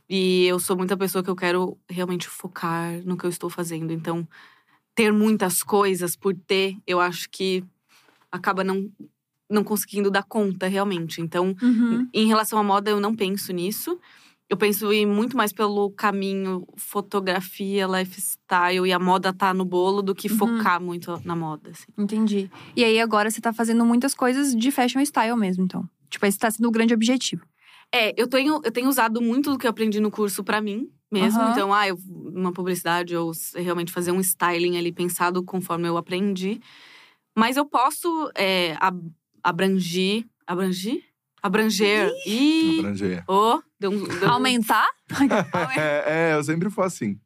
E eu sou muita pessoa que eu quero realmente focar no que eu estou fazendo. Então, ter muitas coisas por ter, eu acho que acaba não, não conseguindo dar conta realmente. Então, Uhum. em relação à moda, eu não penso nisso. Eu penso em muito mais pelo caminho fotografia, lifestyle e a moda tá no bolo do que Uhum. focar muito na moda. assim. Entendi. E aí agora você tá fazendo muitas coisas de fashion style mesmo, então. Tipo, esse tá sendo o grande objetivo. É, eu tenho, eu tenho usado muito do que eu aprendi no curso pra mim mesmo. Aham. Então, ah, eu, uma publicidade ou realmente fazer um styling ali pensado conforme eu aprendi. Mas eu posso é, ab- abrangir. Abrangir? Abranger. E. Abranger. Oh, deu um, deu um- Aumentar? É, é, eu sempre fui assim.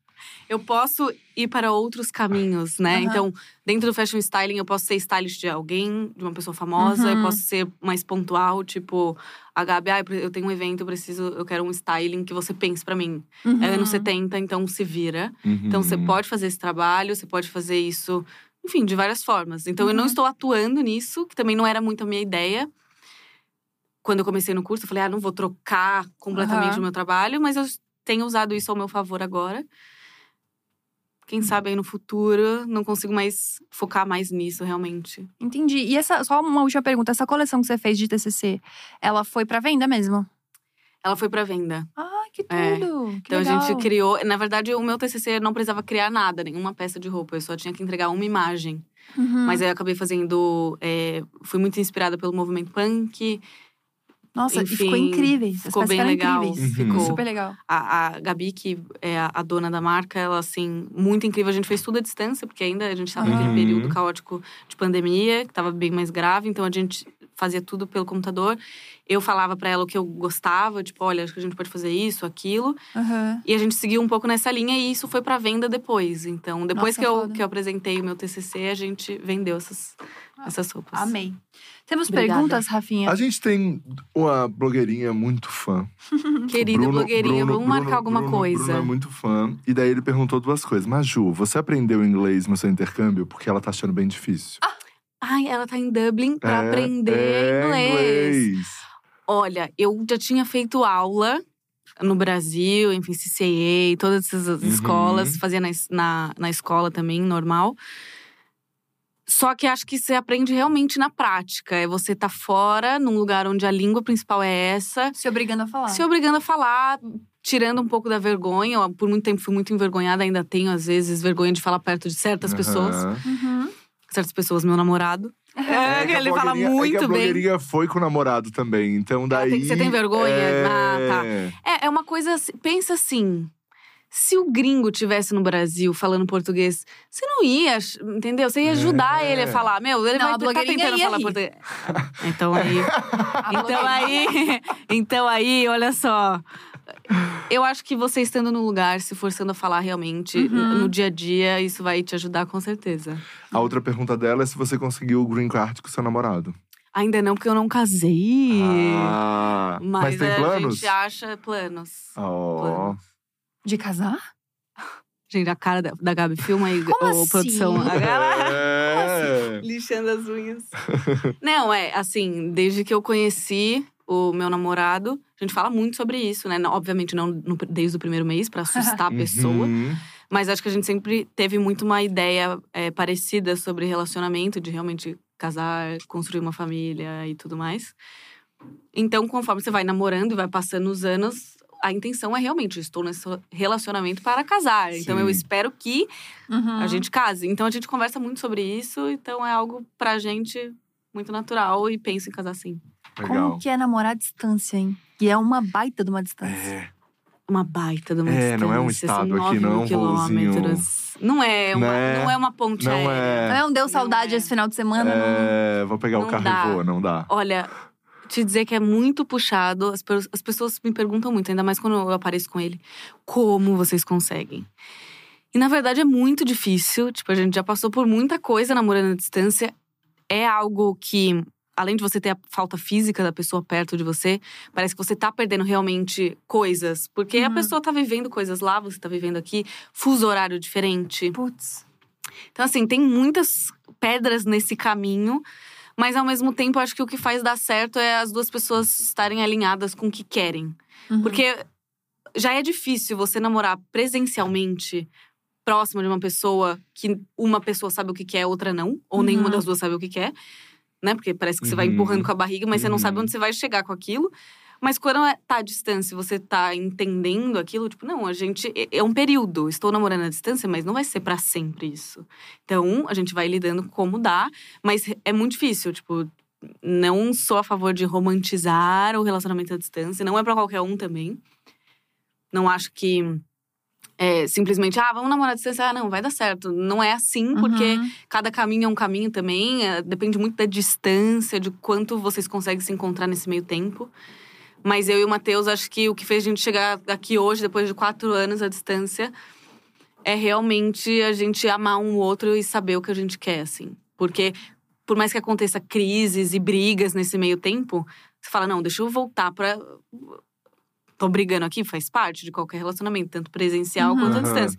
eu posso ir para outros caminhos, né? Aham. Então, dentro do fashion styling, eu posso ser stylist de alguém, de uma pessoa famosa. Eu Uhum. posso ser mais pontual, tipo… A Gabi, ah, eu tenho um evento, eu preciso… Eu quero um styling que você pense pra mim. Uhum. É anos 70, então se vira. Então, você Uhum. pode fazer esse trabalho, você pode fazer isso… Enfim, de várias formas. Então, eu não Uhum. estou atuando nisso, que também não era muito a minha ideia. Quando eu comecei no curso, eu falei, ah, não vou trocar completamente Aham. o meu trabalho. Mas eu tenho usado isso ao meu favor agora. Quem sabe aí no futuro não consigo mais focar mais nisso, realmente. Entendi. E essa, só uma última pergunta. Essa coleção que você fez de TCC, ela foi pra venda mesmo? Ela foi pra venda. Ah, que É. tudo! Que Então legal. a gente criou. Na verdade, o meu TCC não precisava criar nada, nenhuma peça de roupa. Eu só tinha que entregar uma imagem. Uhum. Mas aí eu acabei fazendo. é, fui muito inspirada pelo movimento punk. Nossa, e ficou enfim, incríveis. As ficou bem legal. Uhum. Ficou super legal. A, a Gabi, que é a, a dona da marca, ela, assim, muito incrível. A gente fez tudo à distância, porque ainda a gente estava Uhum. naquele período caótico de pandemia, que estava bem mais grave. Então a gente fazia tudo pelo computador. Eu falava para ela o que eu gostava, tipo, olha, acho que a gente pode fazer isso, aquilo. Aham. E a gente seguiu um pouco nessa linha e isso foi para venda depois. Então, depois Nossa, que, eu, foda. que eu apresentei o meu TCC, a gente vendeu essas, essas roupas. Amei. Temos Obrigada. perguntas, Rafinha? A gente tem uma blogueirinha muito fã. Querido Bruno- blogueirinho, Bruno- vamos marcar Bruno- alguma Bruno- coisa. Bruno é muito fã. E daí ele perguntou duas coisas. Maju, você aprendeu inglês no seu intercâmbio? Porque ela tá achando bem difícil. Ai, ela tá em Dublin pra É, aprender é inglês. inglês. Olha, eu já tinha feito aula no Brasil, enfim, CCA, todas essas Uhum. escolas, fazia na, na, na escola também, normal. Só que acho que você aprende realmente na prática. É você tá fora, num lugar onde a língua principal é essa, Se obrigando a falar. se obrigando a falar, tirando um pouco da vergonha. Eu, por muito tempo fui muito envergonhada, ainda tenho, às vezes, vergonha de falar perto de certas pessoas. Aham. Uhum. Certas pessoas, meu namorado. É, a ele fala é que muito a bem. blogueirinha foi com o namorado também, então daí… tem- você tem vergonha? É... Ah, tá. É, é uma coisa. assim- Pensa assim. Se o gringo tivesse no Brasil falando português, você não ia, entendeu? Você ia ajudar É. ele a falar. Meu, ele Não, vai a tá blogueirinha tentando ia falar rir. português. Então aí. A então aí. Então aí, olha só. Eu acho que você estando no lugar, se forçando a falar realmente, Uhum. no dia a dia, isso vai te ajudar com certeza. A outra pergunta dela é se você conseguiu o green card com seu namorado. Ainda não, porque eu não casei. Ah, mas mas tem a planos? gente acha planos. Oh. Planos. De casar? Gente, a cara da, da Gabi filma aí, Como ô, assim? produção. A galera- É. Lixando as unhas. Não, é assim, desde que eu conheci o meu namorado, a gente fala muito sobre isso, né? Obviamente não no- desde o primeiro mês, pra assustar a pessoa. Uhum. Mas acho que a gente sempre teve muito uma ideia é, parecida sobre relacionamento, de realmente casar, construir uma família e tudo mais. Então, conforme você vai namorando e vai passando os anos, a intenção é realmente, estou nesse relacionamento para casar. Então, eu Sim. espero que Uhum. a gente case. Então a gente conversa muito sobre isso, então é algo pra gente muito natural e penso em casar sim. Legal. Como que é namorar à distância, hein? E é uma baita de uma distância. É. Uma baita de uma É, não é um distância, são estado aqui, 9 não é um voozinho. quilômetros. Não é uma, Né? não é uma ponte Não aérea. Não é. é um deu saudade é. esse final de semana? não. É, vou pegar o Não carro dá. e vou, não dá. Olha, te dizer que é muito puxado. As, as pessoas me perguntam muito, ainda mais quando eu apareço com ele. Como vocês conseguem? E na verdade é muito difícil. Tipo, a gente já passou por muita coisa namorando à distância. É algo que, além de você ter a falta física da pessoa perto de você, parece que você tá perdendo realmente coisas. Porque a Uhum. pessoa tá vivendo coisas lá, você tá vivendo aqui, fuso horário diferente. Putz. Então, assim, tem muitas pedras nesse caminho. Mas ao mesmo tempo, acho que o que faz dar certo é as duas pessoas estarem alinhadas com o que querem. Uhum. Porque já é difícil você namorar presencialmente, próximo de uma pessoa que uma pessoa sabe o que quer, outra não, ou Uhum. nenhuma das duas sabe o que quer, né? Porque parece que você vai Uhum. empurrando com a barriga, mas você não sabe Uhum. onde você vai chegar com aquilo. Mas quando é- tá à distância, e você tá entendendo aquilo, tipo, não, a gente é- é um período. Estou namorando à distância, mas não vai ser pra sempre isso. Então, a gente vai lidando como dá, mas é muito difícil, tipo, não sou a favor de romantizar o relacionamento à distância, não é pra qualquer um também. Não acho que é, simplesmente, ah, vamos namorar à distância, ah, não, vai dar certo. Não é assim, porque Uhum. cada caminho é um caminho também. é, depende muito da distância, de quanto vocês conseguem se encontrar nesse meio tempo. Mas eu e o Matheus, acho que o que fez a gente chegar aqui hoje, depois de quatro anos à distância, é realmente a gente amar um outro e saber o que a gente quer, assim. Porque, por mais que aconteça crises e brigas nesse meio tempo, você fala, não, deixa eu voltar pra. Tô brigando aqui, faz parte de qualquer relacionamento, tanto presencial Uhum. quanto à distância.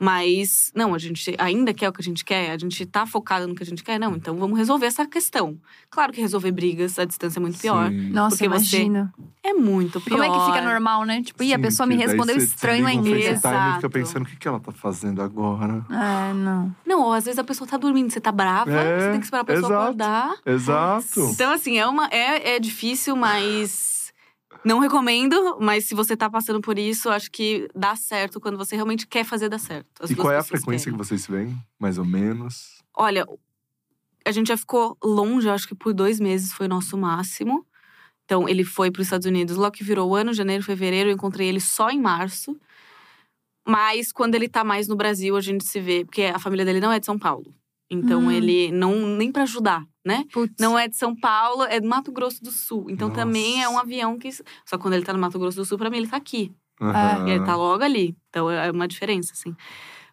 Mas, não, a gente ainda quer o que a gente quer, a gente tá focado no que a gente quer, não, então vamos resolver essa questão. Claro que resolver brigas à distância é muito pior. Sim. Nossa, você- imagina. É muito pior. Como é que fica normal, né? Tipo, ih, a Sim, pessoa me respondeu você estranho desliga o ainda. FaceTime e fica pensando, o que, que ela tá fazendo agora? É, não. Não, ou às vezes a pessoa tá dormindo, você tá brava, É, você tem que esperar a pessoa exato. acordar. Exato. Então, assim, é, uma, é, é difícil, mas. Não recomendo, mas se você tá passando por isso, acho que dá certo quando você realmente quer fazer dar certo. As E qual é a frequência querem. que vocês se veem? Mais ou menos? Olha, a gente já ficou longe, acho que por dois meses foi o nosso máximo. Então, ele foi para os Estados Unidos logo que virou o ano, janeiro, fevereiro. Eu encontrei ele só em março. Mas quando ele tá mais no Brasil, a gente se vê, porque a família dele não é de São Paulo. Então, Hum. ele não nem para ajudar, né? Putz. Não é de São Paulo, é do Mato Grosso do Sul. Então Nossa. também é um avião que. Só que quando ele tá no Mato Grosso do Sul, pra mim ele tá aqui. E ele tá logo ali. Então é uma diferença, assim.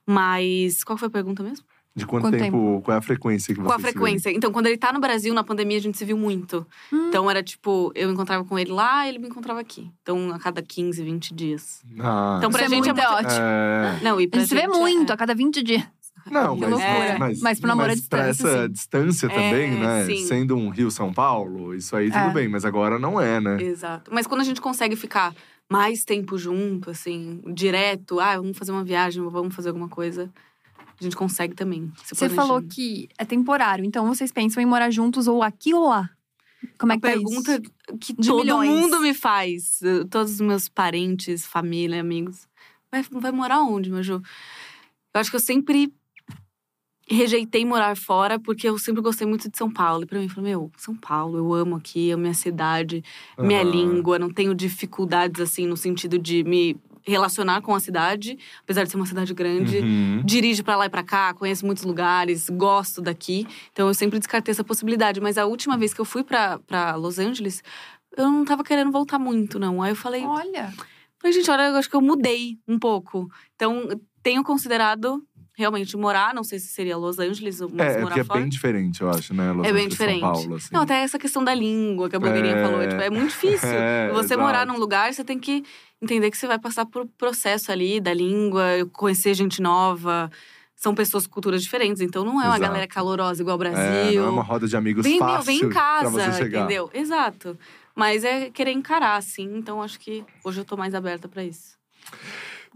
Mas. Qual foi a pergunta mesmo? De quanto, Quanto tempo, Qual é a frequência que vocês Qual a frequência? Então, quando ele tá no Brasil, na pandemia, a gente se viu muito. Hum. Então era tipo, eu encontrava com ele lá, ele me encontrava aqui. Então, a cada 15, 20 dias. Ah, Então, pra Isso é gente é muito muito. ótimo. é... Não, e A pra gente se vê gente muito, é- a cada 20 dias. Não, Que mas, loucura. mas, Mas pro namoro mas pra distância, essa sim. distância também, É, né? sim. Sendo um Rio-São Paulo, isso aí tudo É. bem. Mas agora não é, né? Exato. Mas quando a gente consegue ficar mais tempo junto, assim, direto, ah, vamos fazer uma viagem, vamos fazer alguma coisa, a gente consegue também. se Você falou que é temporário, então vocês pensam em morar juntos ou aqui ou lá? Como é a que tá pergunta isso? que De todo milhões. mundo me faz, eh, todos os meus parentes, família, amigos. Vai, vai morar onde, Maju? Eu acho que eu sempre rejeitei morar fora porque eu sempre gostei muito de São Paulo. E pra mim, eu falei, meu, São Paulo, eu amo aqui, amo minha cidade, minha Aham. língua, não tenho dificuldades, assim, no sentido de me relacionar com a cidade, apesar de ser uma cidade grande. Uhum. Dirijo pra lá e pra cá, conheço muitos lugares, gosto daqui. Então eu sempre descartei essa possibilidade. Mas a última vez que eu fui pra, pra Los Angeles, eu não tava querendo voltar muito, não. Aí eu falei, Olha, falei, gente, olha, eu acho que eu mudei um pouco. Então, tenho considerado realmente morar, não sei se seria Los Angeles ou É, é morar é fora. bem diferente, eu acho, né? Los É bem Angeles, diferente. São Paulo, assim. Não, até essa questão da língua que a blogueirinha É. falou. Tipo, é muito difícil. É, você exato. morar num lugar, você tem que entender que você vai passar por processo ali da língua, conhecer gente nova. São pessoas com culturas diferentes, então não é uma Exato. galera calorosa igual ao É, Brasil. não é uma roda de amigos vem, fácil vem em casa, você chegar. entendeu? Exato. Mas é querer encarar, assim. Então acho que hoje eu tô mais aberta pra isso.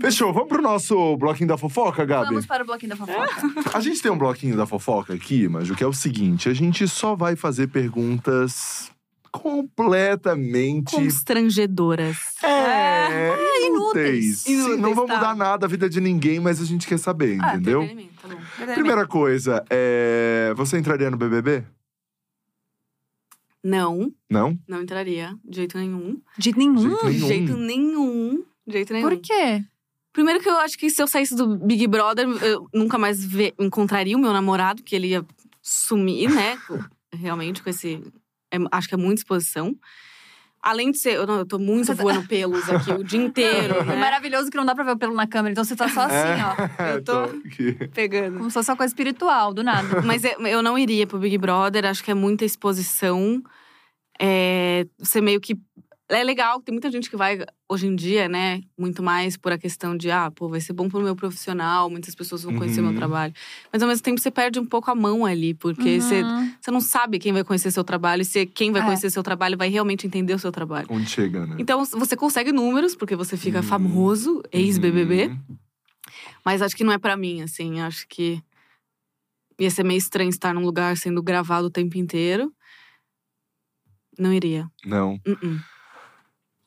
Fechou, vamos pro nosso bloquinho da fofoca, Gabi? vamos para o bloquinho da fofoca. A gente tem um bloquinho da fofoca aqui, Maju, que é o seguinte: a gente só vai fazer perguntas completamente. Constrangedoras. É, inúteis. Sim, não Inúteis, vão tá. mudar nada a vida de ninguém, mas a gente quer saber, Ah, entendeu? entretenimento, tá bom. Primeira coisa, é... você entraria no BBB? Não, Não? não entraria. De jeito nenhum. De nenhum? Jeito De jeito nenhum. De jeito nenhum. Por quê? Primeiro que eu acho que se eu saísse do Big Brother, eu nunca mais encontraria o meu namorado, que ele ia sumir, né? Realmente, com esse. é- acho que é muita exposição. Além de ser. Eu, não, eu tô muito Você tá- voando pelos aqui o dia inteiro. É né? maravilhoso que não dá pra ver o pelo na câmera, então você tá só assim, ó. É, Eu tô- aqui. Pegando. Como se fosse uma coisa espiritual, do nada. Mas eu, eu não iria pro Big Brother, acho que é muita exposição. É, você meio que. É legal, tem muita gente que vai hoje em dia, né? Muito mais por a questão de, ah, pô, vai ser bom pro meu profissional, muitas pessoas vão conhecer Uhum. meu trabalho. Mas ao mesmo tempo você perde um pouco a mão ali, porque você, Uhum. você não sabe quem vai conhecer seu trabalho, e se quem vai É. conhecer seu trabalho vai realmente entender o seu trabalho. Onde chega, né? Então você consegue números, porque você fica Uhum. famoso, ex-BBB. Uhum. Mas acho que não é pra mim, assim. Acho que ia ser meio estranho estar num lugar sendo gravado o tempo inteiro. Não iria. Não. Uh-uh.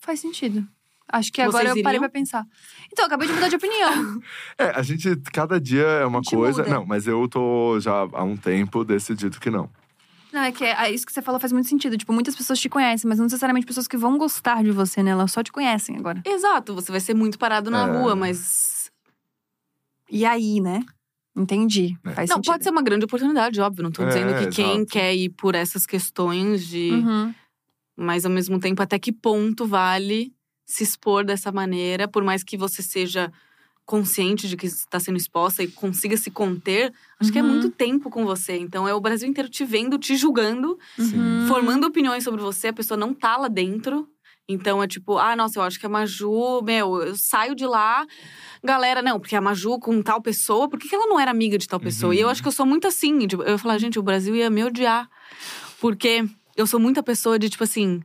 Faz sentido. Acho que agora Vocês eu parei iriam? pra pensar. Então, eu acabei de mudar de opinião. É, a gente, cada dia é uma gente coisa. muda. Não, mas eu tô já há um tempo decidido que não. Não, é que é, isso que você falou faz muito sentido. Tipo, muitas pessoas te conhecem, mas não necessariamente pessoas que vão gostar de você, né? Elas só te conhecem agora. Exato, você vai ser muito parado na É. rua, mas. E aí, né? Entendi. É. Faz Não, sentido. pode ser uma grande oportunidade, óbvio. Não tô É, dizendo que quem exato. quer ir por essas questões de. Uhum. Mas ao mesmo tempo, até que ponto vale se expor dessa maneira, por mais que você seja consciente de que está sendo exposta e consiga se conter, acho que é Uhum. muito tempo com você. Então é o Brasil inteiro te vendo, te julgando, Sim. Uhum. formando opiniões sobre você, a pessoa não tá lá dentro. Então é tipo, ah, nossa, eu acho que a Maju, meu, eu saio de lá, galera, não, porque a Maju com tal pessoa, por que que ela não era amiga de tal pessoa? Uhum. E eu acho que eu sou muito assim, tipo, eu ia falar, gente, o Brasil ia me odiar. Porque eu sou muita pessoa de, tipo assim,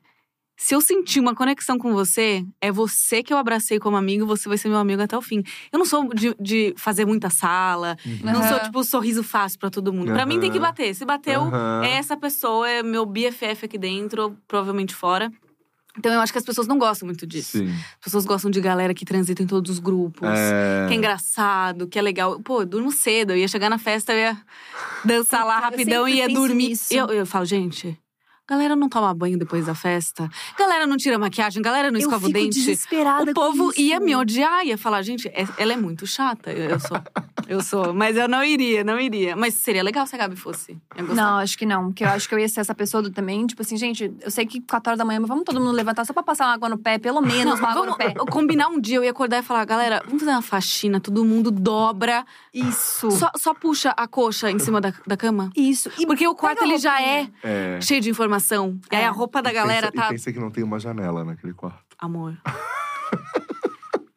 se eu sentir uma conexão com você, é você que eu abracei como amigo, você vai ser meu amigo até o fim. Eu não sou de, de fazer muita sala, não Aham. sou, tipo, sorriso fácil pra todo mundo. Pra mim tem que bater. Se bateu, Aham. é essa pessoa, é meu BFF aqui dentro, provavelmente fora. Então eu acho que as pessoas não gostam muito disso. Sim. As pessoas gostam de galera que transita em todos os grupos. É... Que é engraçado, que é legal. Pô, eu durmo cedo. Eu ia chegar na festa, eu ia dançar lá rapidão e ia dormir. Eu, eu falo, gente, galera não toma banho depois da festa. Galera não tira maquiagem, galera não eu escova o fico dente. desesperada O com povo isso. ia me odiar, ia falar, gente, é- ela é muito chata. Eu, eu sou. Eu sou. Mas eu não iria, não iria. Mas seria legal se a Gabi fosse. Não, acho que não. Porque eu acho que eu ia ser essa pessoa do também. Tipo assim, gente, eu sei que 4 horas da manhã, mas vamos todo mundo levantar só pra passar uma água no pé, pelo menos uma água no pé. combinar um dia, eu ia acordar e falar, galera, vamos fazer uma faxina, todo mundo dobra. Isso. Só, só puxa a coxa em cima da, da cama. Isso. E Porque o quarto ele já é. É. cheio de informação. E aí É. a roupa da E galera pensa, tá. E pensa que não tem uma janela naquele quarto. Amor.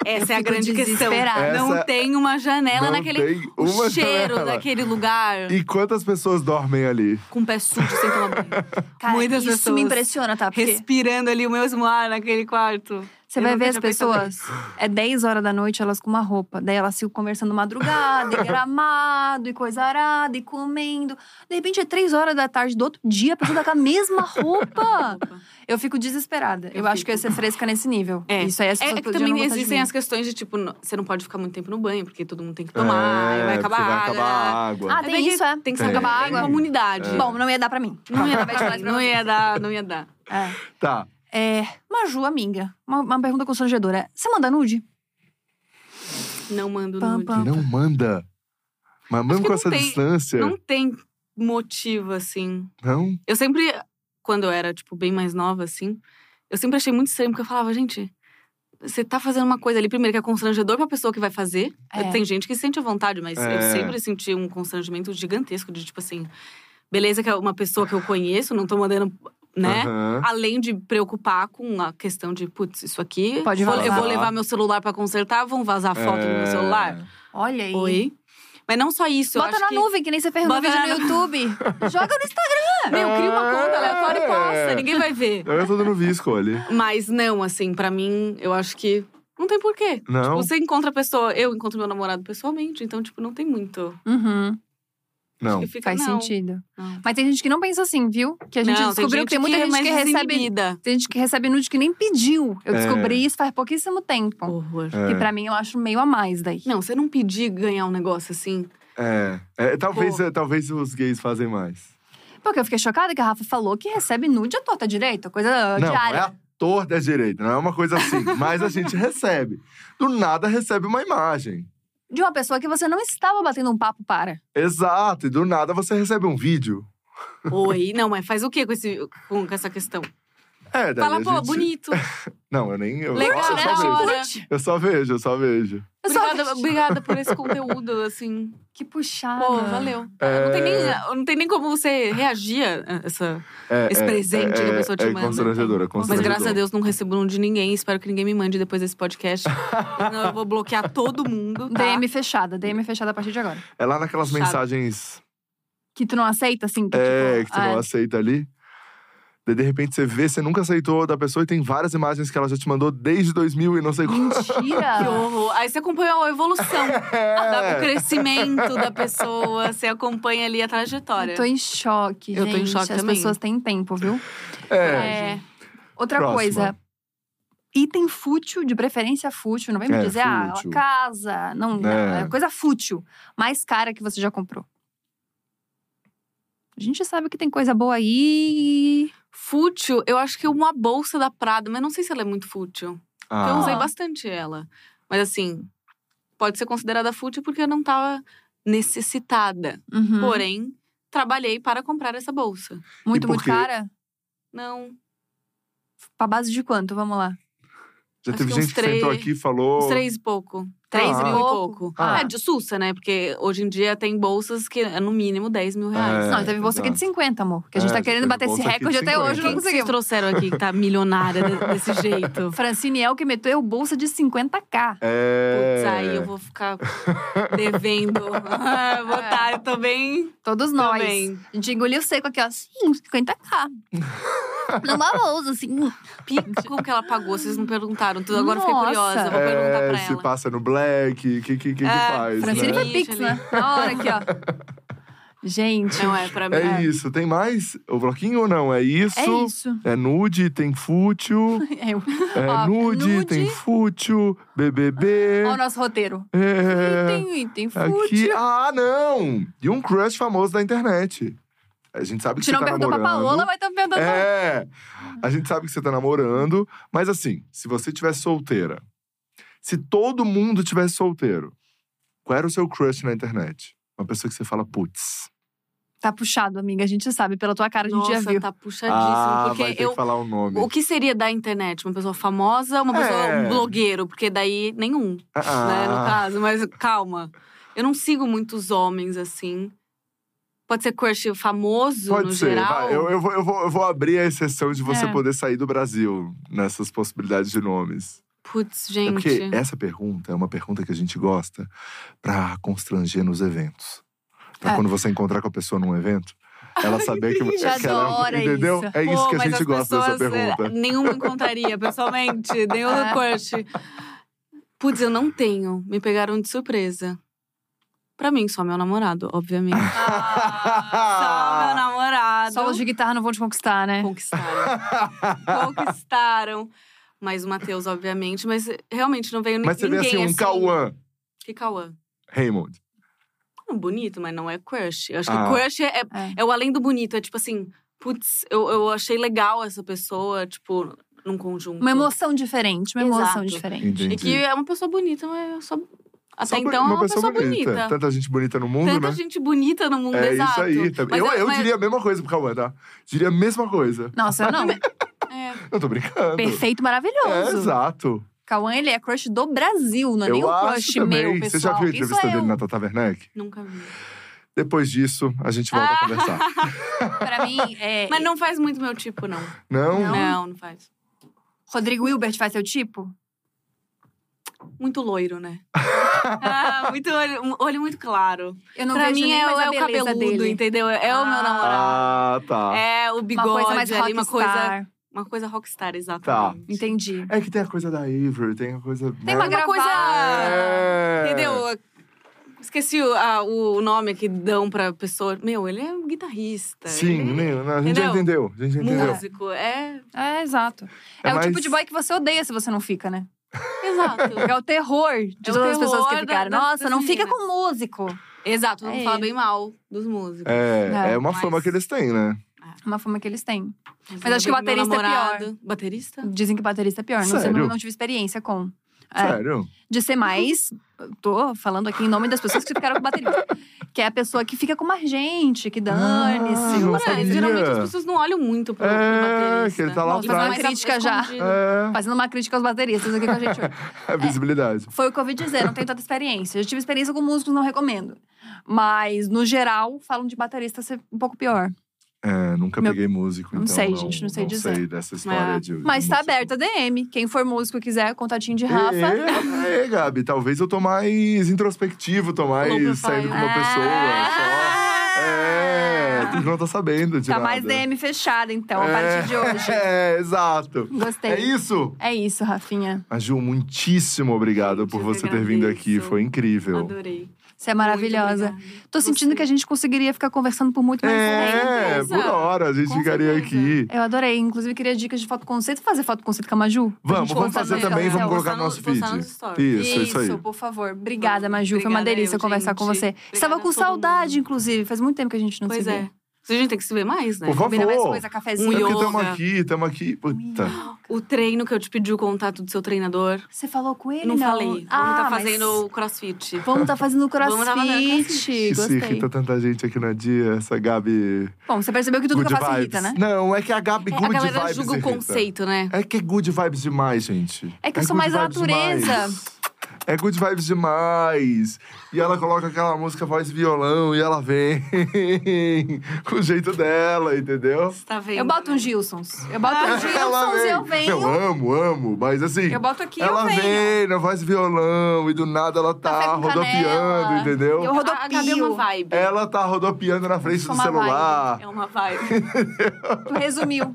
Essa Eu é a grande questão. desesperada. Não Essa- tem uma janela não naquele. tem o uma cheiro janela. daquele lugar E quantas pessoas dormem ali? com o pé sujo sem tomar banho. Cara, Muitas isso pessoas me impressiona, tá? Porque Respirando ali o mesmo ar naquele quarto. Você Eu vai ver as pessoas, é 10 horas da noite, elas com uma roupa. Daí elas ficam conversando madrugada, e gramado, e coisa arada, e comendo. De repente é 3 horas da tarde do outro dia, a pessoa tá com a mesma roupa. Eu fico desesperada. Eu, Eu acho que eu ia ser fresca nesse nível. É. Isso aí as É, pessoas é que também existem as questões de tipo, você não pode ficar muito tempo no banho, porque todo mundo tem que tomar, é, vai acabar vai água. acabar a água. Ah, Mas tem é que isso, é. Tem que Tem. acabar a Tem. água. Comunidade. É. Bom, não ia dar pra mim. Não ia, isso pra não ia dar, não ia dar. É. Tá. É, Maju, amiga, uma, uma pergunta constrangedora. Você manda nude? Não mando Pam, nude. pam. Não manda. Mas mesmo com essa tem- distância. Não tem motivo, assim. Não? Eu sempre, quando eu era, tipo, bem mais nova, assim, eu sempre achei muito estranho, porque eu falava, gente, você tá fazendo uma coisa ali, primeiro, que é constrangedor pra pessoa que vai fazer. É. Tem gente que se sente à vontade, mas eu É. sempre senti um constrangimento gigantesco de, tipo assim, beleza, que é uma pessoa que eu conheço, não tô mandando, né? Aham. Além de preocupar com a questão de, putz, isso aqui. Pode vou- Eu vazar. vou levar meu celular pra consertar, vão vazar foto no meu É. celular? Olha aí. Oi? Mas não só isso, eu Bota acho na que... nuvem, que nem você fez no Bota vídeo no YouTube. Joga no Instagram. Meu, cria uma conta aleatória e É. posta, ninguém vai ver. Eu tô dando visco ali. Mas não, assim, pra mim, eu acho que não tem porquê. Não. Tipo, você encontra a pessoa, eu encontro meu namorado pessoalmente, então, tipo, não tem muito. Uhum, Não. Que fica, faz não, sentido. não. Mas tem gente que não pensa assim, viu? Que a gente Não, descobriu gente que tem muita é gente mais que recebe. Tem gente que recebe nude que nem pediu. Eu É. descobri isso faz pouquíssimo tempo. Horror. É. Que pra mim eu acho meio a mais daí. Não, você não pedir ganhar um negócio assim. É. É, talvez, Pô. é, talvez os gays fazem mais. Porque eu fiquei chocada que a Rafa falou que recebe nude à torta direita, coisa Não, diária. é a torta direita, não é uma coisa assim. mas a gente recebe. Do nada recebe uma imagem. De uma pessoa que você não estava batendo um papo para. Exato, e do nada você recebe um vídeo. Oi, não, mas faz o que com, esse, com, com essa questão? É, daí Fala, a pô, gente- bonito. Não, eu nem. Eu, Legal, só, eu né? só vejo. Eu só vejo, eu só vejo. Eu só Obrigada, obrigada por esse conteúdo, assim. Que puxada. Pô, valeu. É. Não, tem nem, não tem nem como você reagir a essa. É, Esse é, presente é, que a pessoa te é manda. Constrangedora, Mas constrangedora. graças a Deus não recebo um de ninguém. Espero que ninguém me mande depois desse podcast. Senão eu vou bloquear todo mundo. Tá? DM fechada, DM fechada a partir de agora. É lá naquelas Chato. mensagens Que tu não aceita, assim? Que, é, tipo, que tu não aceita ali. Daí, de repente, você vê, você nunca aceitou da pessoa e tem várias imagens que ela já te mandou desde 2000 e não sei. Que Mentira! horror. Aí você acompanha a evolução, da- o crescimento da pessoa. Você acompanha ali a trajetória. Eu tô em choque, Eu tô em gente. choque As também. pessoas têm tempo, viu? É. É. Outra Próxima. coisa. Item fútil, de preferência fútil. Não vem me É, dizer, ah, fútil. casa. Não, não, É. é coisa fútil. Mais cara que você já comprou. A gente sabe que tem coisa boa aí. Fútil, eu acho que uma bolsa da Prada, mas não sei se ela é muito fútil. Porque eu Ah, usei bastante ela. Mas assim, pode ser considerada fútil porque eu não tava necessitada. Uhum. Porém, trabalhei para comprar essa bolsa. muito, muito cara? Não, Pra base de quanto? Vamos lá. já acho teve gente que sentou aqui e falou. uns três e pouco. Três Ah. mil e pouco. Ah. É de sussa, né? Porque hoje em dia tem bolsas que é no mínimo 10 mil reais. É, não, teve bolsa aqui de exato. 50, amor. Que a gente É, tá querendo bater esse de recorde até 50. hoje, não que vocês conseguimos. trouxeram aqui que tá milionária de- desse jeito? Francine El que meteu bolsa de 50k. É. Putz, aí eu vou ficar devendo. Vou tá, eu tô bem. Todos Tô nós. bem. A gente engoliu seco aqui, ó. Sim, 50k. Numa bolsa, assim. Pica, como que ela pagou? Vocês não perguntaram tudo. Agora eu fiquei curiosa. Vou perguntar É, pra se ela. passa no black, o que, que, que, que É, faz? Francine né? foi Ixi, Pix, né? Na hora aqui, ó. Gente. Não é pra mim. É isso, tem mais? O bloquinho ou não? É isso? É isso. É nude, tem fútil. É É Ó, nude, nude. tem fútil, BBB. Ó o nosso roteiro. é, Item, item aqui. fútil. Ah, não! E um crush famoso da internet. A gente sabe que gente você não tá perguntou pra namorando. Paola, mas estamos perguntando pra É, a gente sabe que você tá namorando, mas assim, se você tivesse solteira, se todo mundo tivesse solteiro, qual era o seu crush na internet? Uma pessoa que você fala, putz. Tá puxado, amiga. A gente sabe. Pela tua cara, a gente Nossa, já viu. tá puxadíssimo. Ah, porque vai ter eu. que falar o nome. O que seria da internet? Uma pessoa famosa, uma pessoa, É. um blogueiro? Porque daí nenhum, Ah, né, no caso. Mas calma. Eu não sigo muitos homens assim. Pode ser crush famoso Pode no ser. geral. vai, eu, eu, vou, eu, vou, eu vou abrir a exceção de você É. poder sair do Brasil nessas possibilidades de nomes. Putz, É gente. porque essa pergunta é uma pergunta que a gente gosta pra constranger nos eventos. Pra É. quando você encontrar com a pessoa num evento, ela saber que, gente que ela, adora entendeu? isso. É isso Pô, que a gente gosta dessa pessoas, é, pergunta. Nenhuma encontraria, pessoalmente. Nenhum É. crush. Putz, eu não tenho. Me pegaram de surpresa. Pra mim, só meu namorado, obviamente. só meu namorado. Solos de guitarra não vão te conquistar, né? Conquistaram. Conquistaram. Mas o Matheus, obviamente. Mas realmente não veio ni- Mas você vê ninguém assim, um Cauã Que Cauã? Raymond. Hum, Bonito, mas não é crush. Eu acho Ah. que crush é, É. é o além do bonito. É tipo assim, putz, eu, eu achei legal essa pessoa, tipo, num conjunto. Uma emoção diferente, uma emoção Exato. diferente. Entendi. E que é uma pessoa bonita, mas eu só. Até Só então é uma pessoa, bonita. Tanta gente bonita no mundo, Tanta né? gente bonita no mundo, É exato. isso aí. também. Mas Eu, eu mas- diria a mesma coisa pro Cauã, tá? Diria a mesma coisa. Nossa, eu não. É. Eu tô brincando. Perfeito, É, maravilhoso. exato. Cauã, ele é crush do Brasil, não é nem eu o acho crush também. meu, pessoal. Você já viu a entrevista é dele na Tata Werneck? Nunca vi. Depois disso, a gente volta a Ah! conversar. Pra mim, é... Mas não faz muito meu tipo, não. Não? Não? Não, faz. Rodrigo Hilbert faz seu tipo? Muito loiro, né? ah, muito olho, um olho muito claro. Eu não pra vejo mim nem é, mais o- a é o cabeludo, dele. entendeu? É o meu Ah. namorado. Ah, tá. É o Uma bigode coisa mais ali, uma coisa. Uma coisa rockstar, exatamente. Entendi. É que tem a coisa da Avery, tem a coisa. Tem né? uma Uma coisa-. É. Entendeu? Esqueci o, a- o nome que dão pra pessoa. Meu, ele é um guitarrista. Sim, ele né, a gente já Entendeu? entendeu. A gente já é entendeu. músico. É, É, exato. É, É o mais- tipo de boy que você odeia se você não fica, né? exato. É o terror de É o todas as pessoas que terror da- ficaram. das- Nossa, não fica com músico. exato, vamos É. falar bem mal dos músicos. É, É, é uma mas- fama que eles têm, né? Uma fama que eles têm. Mas acho que baterista é pior. namorado- Baterista? Dizem que baterista é pior. Não, sei, não, não tive experiência com. É. Sério? De ser mais. Tô falando aqui em nome das pessoas que ficaram com baterista. Que é a pessoa que fica com mais gente, que Ah, dane-se. não Mas, sabia. geralmente as pessoas não olham muito pro, É, baterista. que ele tá lá atrás. mais Uma crítica já. É, Fazendo uma crítica aos bateristas aqui com a gente hoje. é visibilidade. Foi o que eu ouvi dizer, não tenho tanta experiência. Eu tive experiência com músicos, não recomendo. Mas, no geral, falam de baterista ser um pouco pior. É, nunca Meu- peguei músico, não então sei, gente, não sei dizer. sei dessa história É. de Mas tá aberta a DM. Quem for músico e quiser, contatinho de Rafa. É, é, Gabi, talvez eu tô mais introspectivo, tô mais saindo com uma Ah. pessoa. Só. É, tu não tá sabendo de Tá nada. mais DM fechada, então, a partir de hoje. É, exato. Gostei. É isso? É isso, Rafinha. A Ju, muitíssimo obrigado por você ter vindo aqui. Foi incrível. Adorei. Você é maravilhosa. Obrigada. Tô sentindo Você. que a gente conseguiria ficar conversando por muito mais tempo. É, certeza. por hora, a gente Com ficaria certeza. aqui. Eu adorei. Inclusive, queria dicas de foto conceito. Fazer foto conceito com a Maju? Vamos, vamos fazer também, Instagram. vamos colocar no no- nosso feed. stories. Isso, isso aí. por favor. Obrigada. Maju. Foi uma Obrigada delícia eu, conversar com gente. você. Estava com Obrigada a todo saudade, mundo. inclusive. Faz muito tempo que a gente não Pois se vê. é. A gente tem que se ver mais, né? Por favor. Combina mais coisa, cafezinho. Um É porque yoga. estamos aqui, estamos aqui. Puta. O treino que eu te pedi o contato do seu treinador. Você falou com ele? não, falei. Vamos Ah, tá mas fazendo crossfit. Vamos tá fazendo Vamos tá fazendo crossfit. crossfit. Se Gostei. irrita tanta gente aqui na dia, essa Gabi. Bom, você percebeu que tudo good que eu faço vibes. irrita, né? Não, é que a Gabi É, good a galera vibes julga o irrita. conceito, né? É que é good vibes demais, gente. É que eu sou mais da vibes natureza. É good vibes demais. E ela coloca aquela música voz e violão e ela vem com o jeito dela, entendeu? Você tá vendo? Eu boto um Gilsons. Eu boto um Gilsons e eu venho. Eu amo, amo. Mas assim. Eu boto aqui e ela eu venho. vem na voz e violão e do nada ela tá rodopiando, entendeu? Eu A, a Gabi é uma rodopio. vibe. Ela tá rodopiando na frente do uma celular. É uma vibe. Tu resumiu.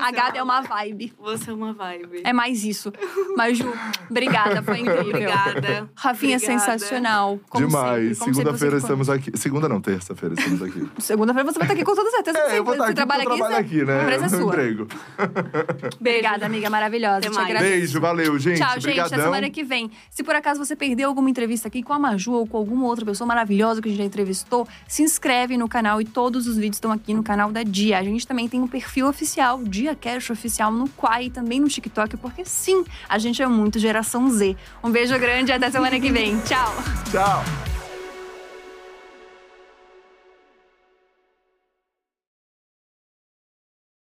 A Gabi é uma vibe. Você é uma vibe. É mais isso. Mas, Ju, obrigada. Foi incrível. Obrigada. Rafinha, é Obrigada. sensacional. Como Demais. Segunda-feira estamos aqui. Segunda não, terça-feira estamos aqui. Segunda-feira você vai estar aqui com toda certeza. É, você, eu vou estar você aqui trabalha eu trabalho aqui, né? A empresa é sua. emprego. Obrigada, amiga maravilhosa. Até Te mais. agradeço. Beijo, valeu, gente. Tchau, gente. Até semana que vem. Se por acaso você perdeu alguma entrevista aqui com a Maju ou com alguma outra pessoa maravilhosa que a gente já entrevistou, se inscreve no canal e todos os vídeos estão aqui no canal da Dia. A gente também tem um perfil oficial, Dia Cash Oficial, no Quai e também no TikTok, porque sim, a gente é muito geração Z. Um beijo grande e até semana que vem. Tchau! Tchau.